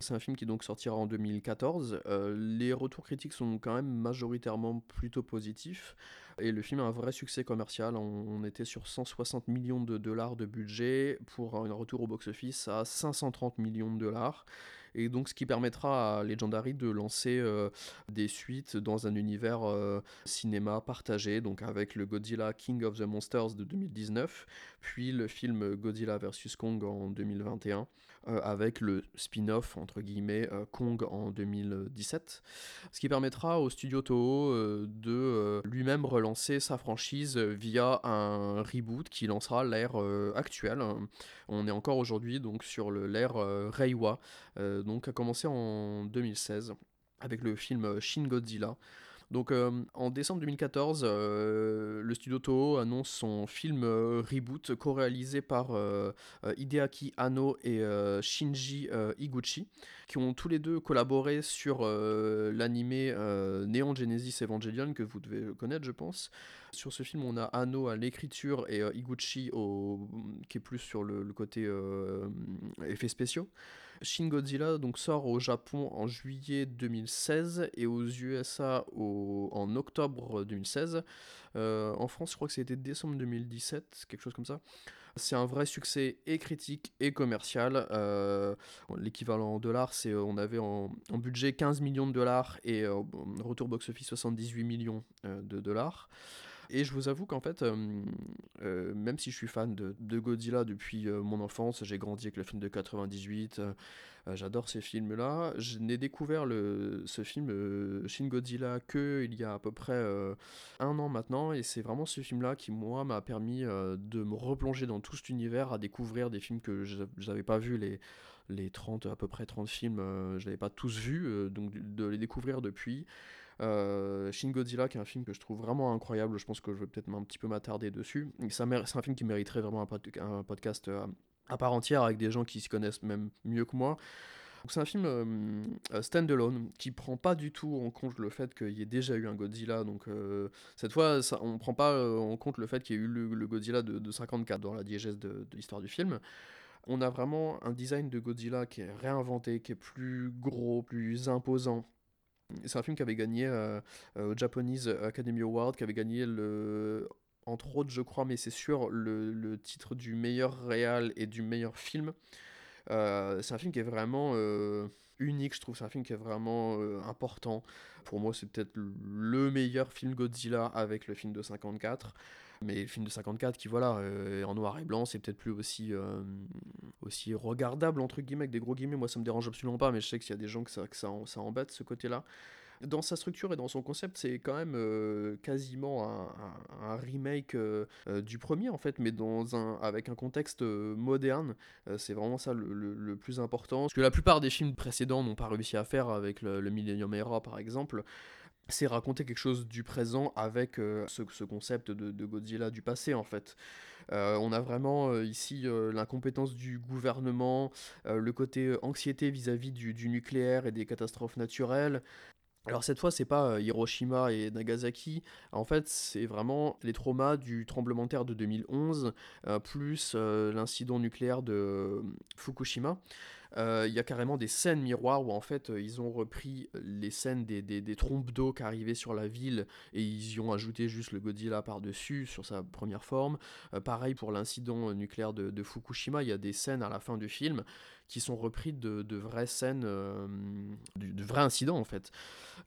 C'est un film qui donc sortira en 2014. les retours critiques sont quand même majoritairement plutôt positifs. Et le film a un vrai succès commercial. On, était sur 160 millions de dollars de budget pour un retour au box-office à 530 millions de dollars. Et donc, ce qui permettra à Legendary de lancer euh, des suites dans un univers euh, cinéma partagé, donc avec le Godzilla King of the Monsters de 2019, puis le film Godzilla vs Kong en 2021. Euh, avec le spin-off entre guillemets euh, Kong en 2017, ce qui permettra au studio Toho euh, de lui-même relancer sa franchise via un reboot qui lancera l'ère actuelle. On est encore aujourd'hui donc sur l'ère Reiwa, donc a commencé en 2016 avec le film Shin Godzilla. Donc euh, en décembre 2014, euh, le studio Toho annonce son film euh, reboot co-réalisé par Hideaki Anno et Shinji Iguchi, qui ont tous les deux collaboré sur l'animé Neon Genesis Evangelion que vous devez connaître, je pense. Sur ce film, on a Anno à l'écriture et Iguchi au, qui est plus sur le côté effets spéciaux. Shin Godzilla donc, sort au Japon en juillet 2016 et aux USA en octobre 2016. Euh, en France, je crois que c'était décembre 2017, quelque chose comme ça. C'est un vrai succès et critique et commercial. Euh, l'équivalent en dollars, c'est on avait en, budget 15 millions de dollars et euh, retour box-office 78 millions de dollars. Et je vous avoue qu'en fait, même si je suis fan de, Godzilla depuis mon enfance, j'ai grandi avec le film de 98, j'adore ces films-là, je n'ai découvert ce film Shin Godzilla que il y a à peu près un an maintenant, et c'est vraiment ce film-là qui, moi, m'a permis de me replonger dans tout cet univers, à découvrir des films que je n'avais pas vus, les les 30, à peu près 30 films, euh, je n'avais pas tous vus, euh, donc de, les découvrir depuis. Euh, Shin Godzilla, qui est un film que je trouve vraiment incroyable, je pense que je vais peut-être un petit peu m'attarder dessus. C'est un, film qui mériterait vraiment un, podcast à part entière avec des gens qui s'y connaissent même mieux que moi. C'est un film standalone qui prend pas du tout en compte le fait qu'il y ait déjà eu un Godzilla. Donc cette fois, ça, on prend pas en compte le fait qu'il y ait eu le, Godzilla de, 54 dans la diégèse de l'histoire du film on a vraiment un design de Godzilla qui est réinventé, qui est plus gros, plus imposant. C'est un film qui avait gagné euh, euh, au Japanese Academy Award, qui avait gagné le, entre autres, je crois, mais c'est sûr, le, titre du meilleur réal et du meilleur film. Euh, c'est un film qui est vraiment unique, je trouve. C'est un film qui est vraiment important. Pour moi, c'est peut-être le meilleur film Godzilla avec le film de 54. Mais le film de 54 qui, voilà, euh, en noir et blanc, c'est peut-être plus aussi, euh, aussi regardable, entre guillemets, avec des gros guillemets. Moi, ça me dérange absolument pas, mais je sais qu'il y a des gens que ça, ça, embête, ce côté-là. Dans sa structure et dans son concept, c'est quand même euh, quasiment un, remake du premier, en fait, mais dans un, avec un contexte moderne. c'est vraiment ça le, plus important. Parce que la plupart des films précédents n'ont pas réussi à faire, avec le, le Millennium Era, par exemple c'est raconter quelque chose du présent avec euh, ce, concept de, Godzilla du passé en fait. Euh, on a vraiment euh, ici l'incompétence du gouvernement, le côté anxiété vis-à-vis du, du, nucléaire et des catastrophes naturelles. Alors cette fois, c'est pas Hiroshima et Nagasaki. En fait, c'est vraiment les traumas du tremblement de terre de 2011 plus l'incident nucléaire de Fukushima. Euh, il y a carrément des scènes miroirs où en fait euh, ils ont repris les scènes des, des, trompes d'eau qui arrivaient sur la ville et ils y ont ajouté juste le Godzilla par-dessus sur sa première forme. Euh, pareil pour l'incident nucléaire de, Fukushima, il y a des scènes à la fin du film qui sont repris de, de vraies scènes, de, vrais incidents en fait.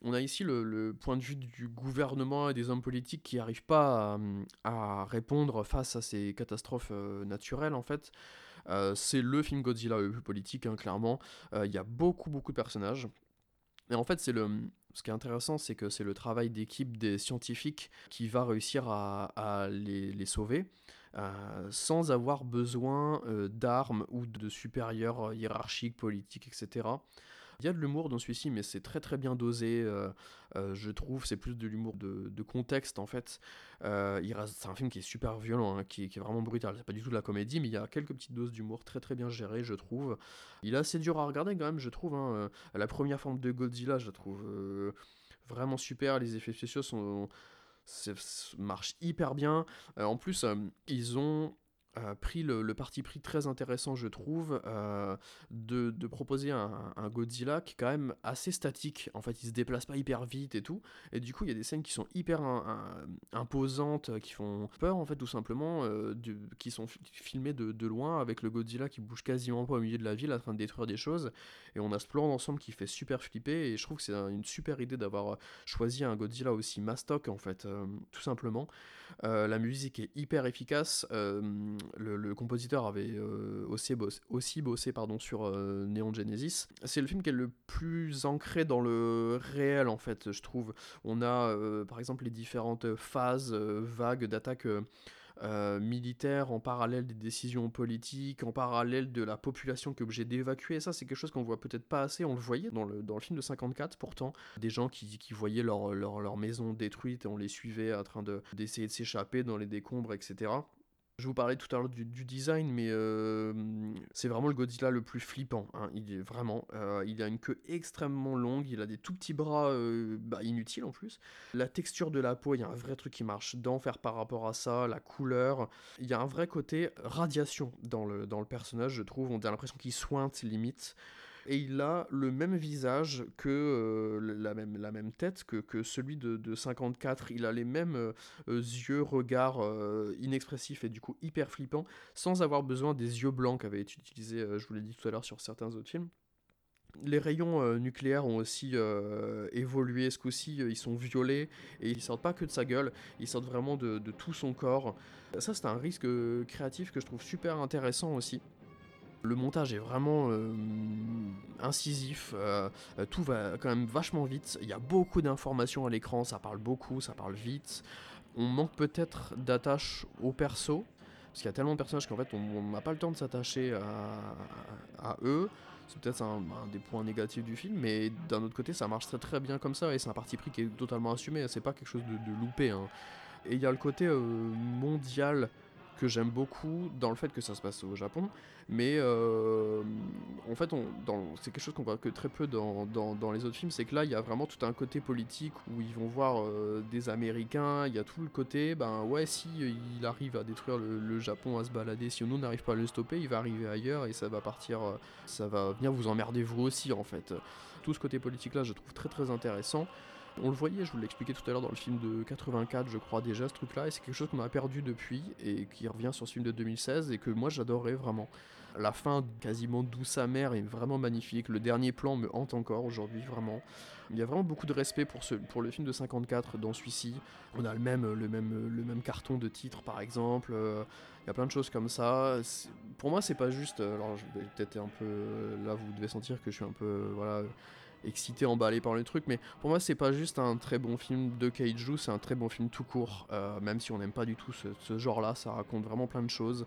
On a ici le, point de vue du gouvernement et des hommes politiques qui n'arrivent pas à, répondre face à ces catastrophes naturelles en fait. Euh, c'est le film Godzilla le plus politique, hein, clairement. Euh, il y a beaucoup, beaucoup de personnages. Et en fait, c'est le, ce qui est intéressant, c'est que c'est le travail d'équipe des scientifiques qui va réussir à, les, sauver. Euh, sans avoir besoin d'armes ou de supérieurs hiérarchiques, politiques, etc. Il y a de l'humour dans celui-ci, mais c'est très très bien dosé. Euh, euh, je trouve c'est plus de l'humour de, contexte en fait. Euh, c'est un film qui est super violent, hein, qui, est vraiment brutal. C'est pas du tout de la comédie, mais il y a quelques petites doses d'humour très très bien gérées, je trouve. Il est assez dur à regarder quand même, je trouve. Hein. La première forme de Godzilla, je trouve vraiment super. Les effets spéciaux sont marchent hyper bien. en plus, ils ont pris le, parti pris très intéressant, je trouve, euh, de, proposer un, Godzilla qui est quand même assez statique. En fait, il se déplace pas hyper vite et tout. Et du coup, il y a des scènes qui sont hyper imposantes, qui font peur, en fait, tout simplement, euh, qui sont filmées de, loin avec le Godzilla qui bouge quasiment pas au milieu de la ville train de détruire des choses. Et on a ce plan d'ensemble qui fait super flipper. Et je trouve que c'est une super idée d'avoir choisi un Godzilla aussi mastoc, en fait, euh, tout simplement. la musique est hyper efficace le, compositeur avait euh, aussi, bossé, aussi bossé pardon, sur euh, Neon Genesis. C'est le film qui est le plus ancré dans le réel, en fait, je trouve. On a, euh, par exemple, les différentes phases vagues d'attaque euh, militaire en parallèle des décisions politiques, en parallèle de la population qui est obligée d'évacuer. Ça, c'est quelque chose qu'on voit peut-être pas assez. On le voyait dans le, dans le film de 54, pourtant. Des gens qui, qui voyaient leur, leur, leur, maison détruite et on les suivait en train d'essayer de s'échapper dans les décombres, etc. Je vous parlais tout à l'heure du, design, mais euh, c'est vraiment le Godzilla le plus flippant. Hein. Il est vraiment. Euh, il a une queue extrêmement longue, il a des tout petits bras euh, bah, inutiles en plus. La texture de la peau, il y a un vrai truc qui marche d'enfer par rapport à ça. La couleur, il y a un vrai côté radiation dans le, dans le personnage, je trouve. On a l'impression qu'il sointe limite et il a le même visage que euh, la, même, la même tête que, que celui de, de, 54. Il a les mêmes euh, yeux, regards euh, inexpressifs et du coup hyper flippants, sans avoir besoin des yeux blancs qu'avait été utilisé, je vous l'ai dit tout à l'heure, sur certains autres films. Les rayons nucléaires ont aussi évolué ce coup-ci, ils sont violets et ils sortent pas que de sa gueule, ils sortent vraiment de, de tout son corps. Ça c'est un risque créatif que je trouve super intéressant aussi. Le montage est vraiment euh, incisif, euh, euh, tout va quand même vachement vite, il y a beaucoup d'informations à l'écran, ça parle beaucoup, ça parle vite. On manque peut-être d'attache au perso, parce qu'il y a tellement de personnages qu'en fait on n'a pas le temps de s'attacher à, eux. C'est peut-être un, des points négatifs du film, mais d'un autre côté ça marche très très bien comme ça et c'est un parti pris qui est totalement assumé, c'est pas quelque chose de, loupé. Hein. Et il y a le côté mondial que j'aime beaucoup dans le fait que ça se passe au Japon, mais euh, en fait, c'est quelque chose qu'on voit que très peu dans, les autres films, c'est que là, il y a vraiment tout un côté politique où ils vont voir euh, des Américains, il y a tout le côté, ben ouais, si il arrive à détruire le, Japon, à se balader, si nous n'arrive pas à le stopper, il va arriver ailleurs et ça va partir, euh, ça va venir vous emmerder vous aussi en fait. Tout ce côté politique là, je trouve très très intéressant. On le voyait, je vous l'expliquais tout à l'heure dans le film de 84, je crois déjà, ce truc-là, et c'est quelque chose qu'on a perdu depuis, et qui revient sur ce film de 2016, et que moi j'adorais vraiment. La fin, quasiment douce amère, est vraiment magnifique. Le dernier plan me hante encore aujourd'hui, vraiment. Il y a vraiment beaucoup de respect pour, ce, pour le film de 54 dans celui-ci. On a le même, le, même, le même carton de titre, par exemple. Il y a plein de choses comme ça. Pour moi, c'est pas juste. Alors, je vais peut-être un peu. Là, vous devez sentir que je suis un peu. Voilà excité, emballé par le truc, mais pour moi c'est pas juste un très bon film de kaiju, c'est un très bon film tout court, euh, même si on n'aime pas du tout ce, genre-là, ça raconte vraiment plein de choses.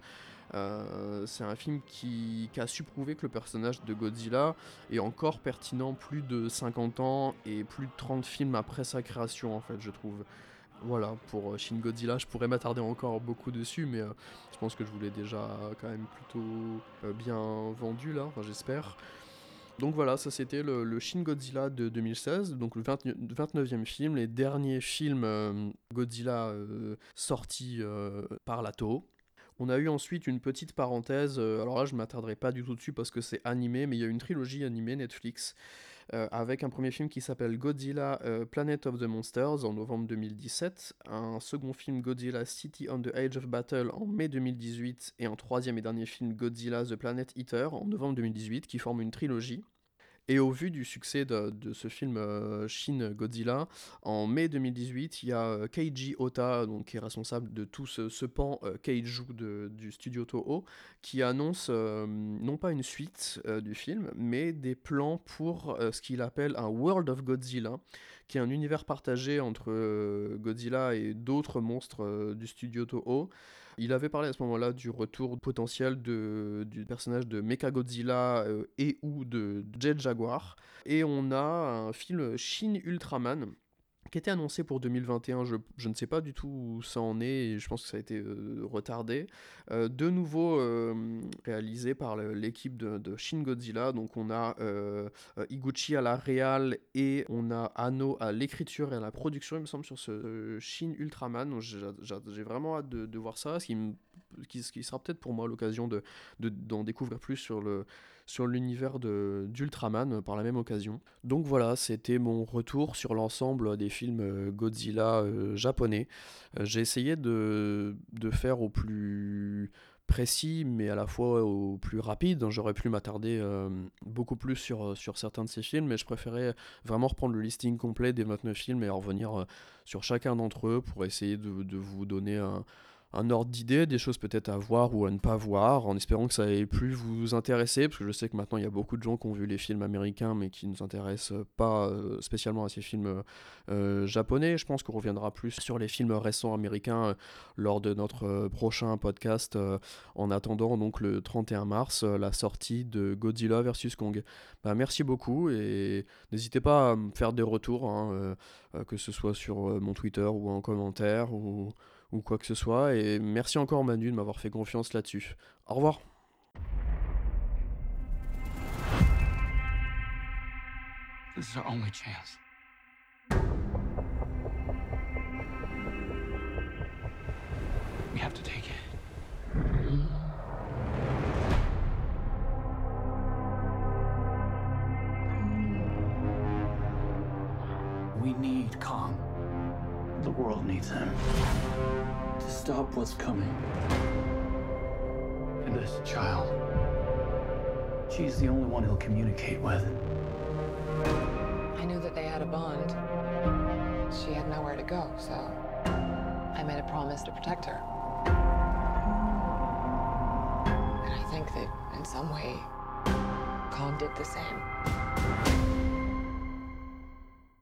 Euh, c'est un film qui, a su prouver que le personnage de Godzilla est encore pertinent plus de 50 ans et plus de 30 films après sa création en fait je trouve. Voilà, pour euh, Shin Godzilla, je pourrais m'attarder encore beaucoup dessus, mais je pense que je vous l'ai déjà quand même plutôt bien vendu là, j'espère. Donc voilà, ça c'était le, Shin Godzilla de 2016, donc le 29e film, les derniers films euh, Godzilla euh, sortis euh, par la Toho. On a eu ensuite une petite parenthèse, alors là je m'attarderai pas du tout dessus parce que c'est animé, mais il y a une trilogie animée Netflix avec un premier film qui s'appelle Godzilla Planet of the Monsters en novembre 2017, un second film Godzilla City on the Age of Battle en mai 2018 et un troisième et dernier film Godzilla The Planet Eater en novembre 2018 qui forment une trilogie. Et au vu du succès de, ce film euh, Shin Godzilla, en mai 2018, il y a euh, Keiji Ota, donc, qui est responsable de tout ce, pan euh, kaiju du studio Toho, qui annonce non pas une suite du film, mais des plans pour ce qu'il appelle un World of Godzilla, qui est un univers partagé entre Godzilla et d'autres monstres du studio Toho. Il avait parlé à ce moment-là du retour potentiel du personnage de Mechagodzilla euh, et ou de Jet Jaguar. Et on a un film Shin Ultraman qui était annoncé pour 2021, je, ne sais pas du tout où ça en est, je pense que ça a été euh, retardé. Euh, de nouveau euh, réalisé par l'équipe de, Shin Godzilla, donc on a Iguchi à la réal et on a Anno à l'écriture et à la production, il me semble, sur ce Shin Ultraman. J'ai vraiment hâte de, voir ça, ce qui, qui, sera peut-être pour moi l'occasion de, d'en découvrir plus sur le sur l'univers d'Ultraman euh, par la même occasion. Donc voilà, c'était mon retour sur l'ensemble des films euh, Godzilla euh, japonais. J'ai essayé de, faire au plus précis mais à la fois au plus rapide. J'aurais pu m'attarder beaucoup plus sur, sur certains de ces films, mais je préférais vraiment reprendre le listing complet des 29 films et revenir sur chacun d'entre eux pour essayer de, de vous donner un, un ordre d'idée, des choses peut-être à voir ou à ne pas voir, en espérant que ça ait plus vous intéresser, parce que je sais que maintenant il y a beaucoup de gens qui ont vu les films américains mais qui ne s'intéressent pas euh, spécialement à ces films euh, japonais. Je pense qu'on reviendra plus sur les films récents américains euh, lors de notre prochain podcast, en attendant donc le 31 mars la sortie de Godzilla vs Kong. Bah, merci beaucoup et n'hésitez pas à me faire des retours, hein, que ce soit sur mon Twitter ou en commentaire ou quoi que ce soit. Et merci encore Manu de m'avoir fait confiance là-dessus. Au revoir. This is our only chance. We have to take it. We need Kong. The world needs him stop what's coming. And this child, she's the only one he'll communicate with. I knew that they had a bond. She had nowhere to go, so I made a promise to protect her. And I think that in some way, Kong did the same.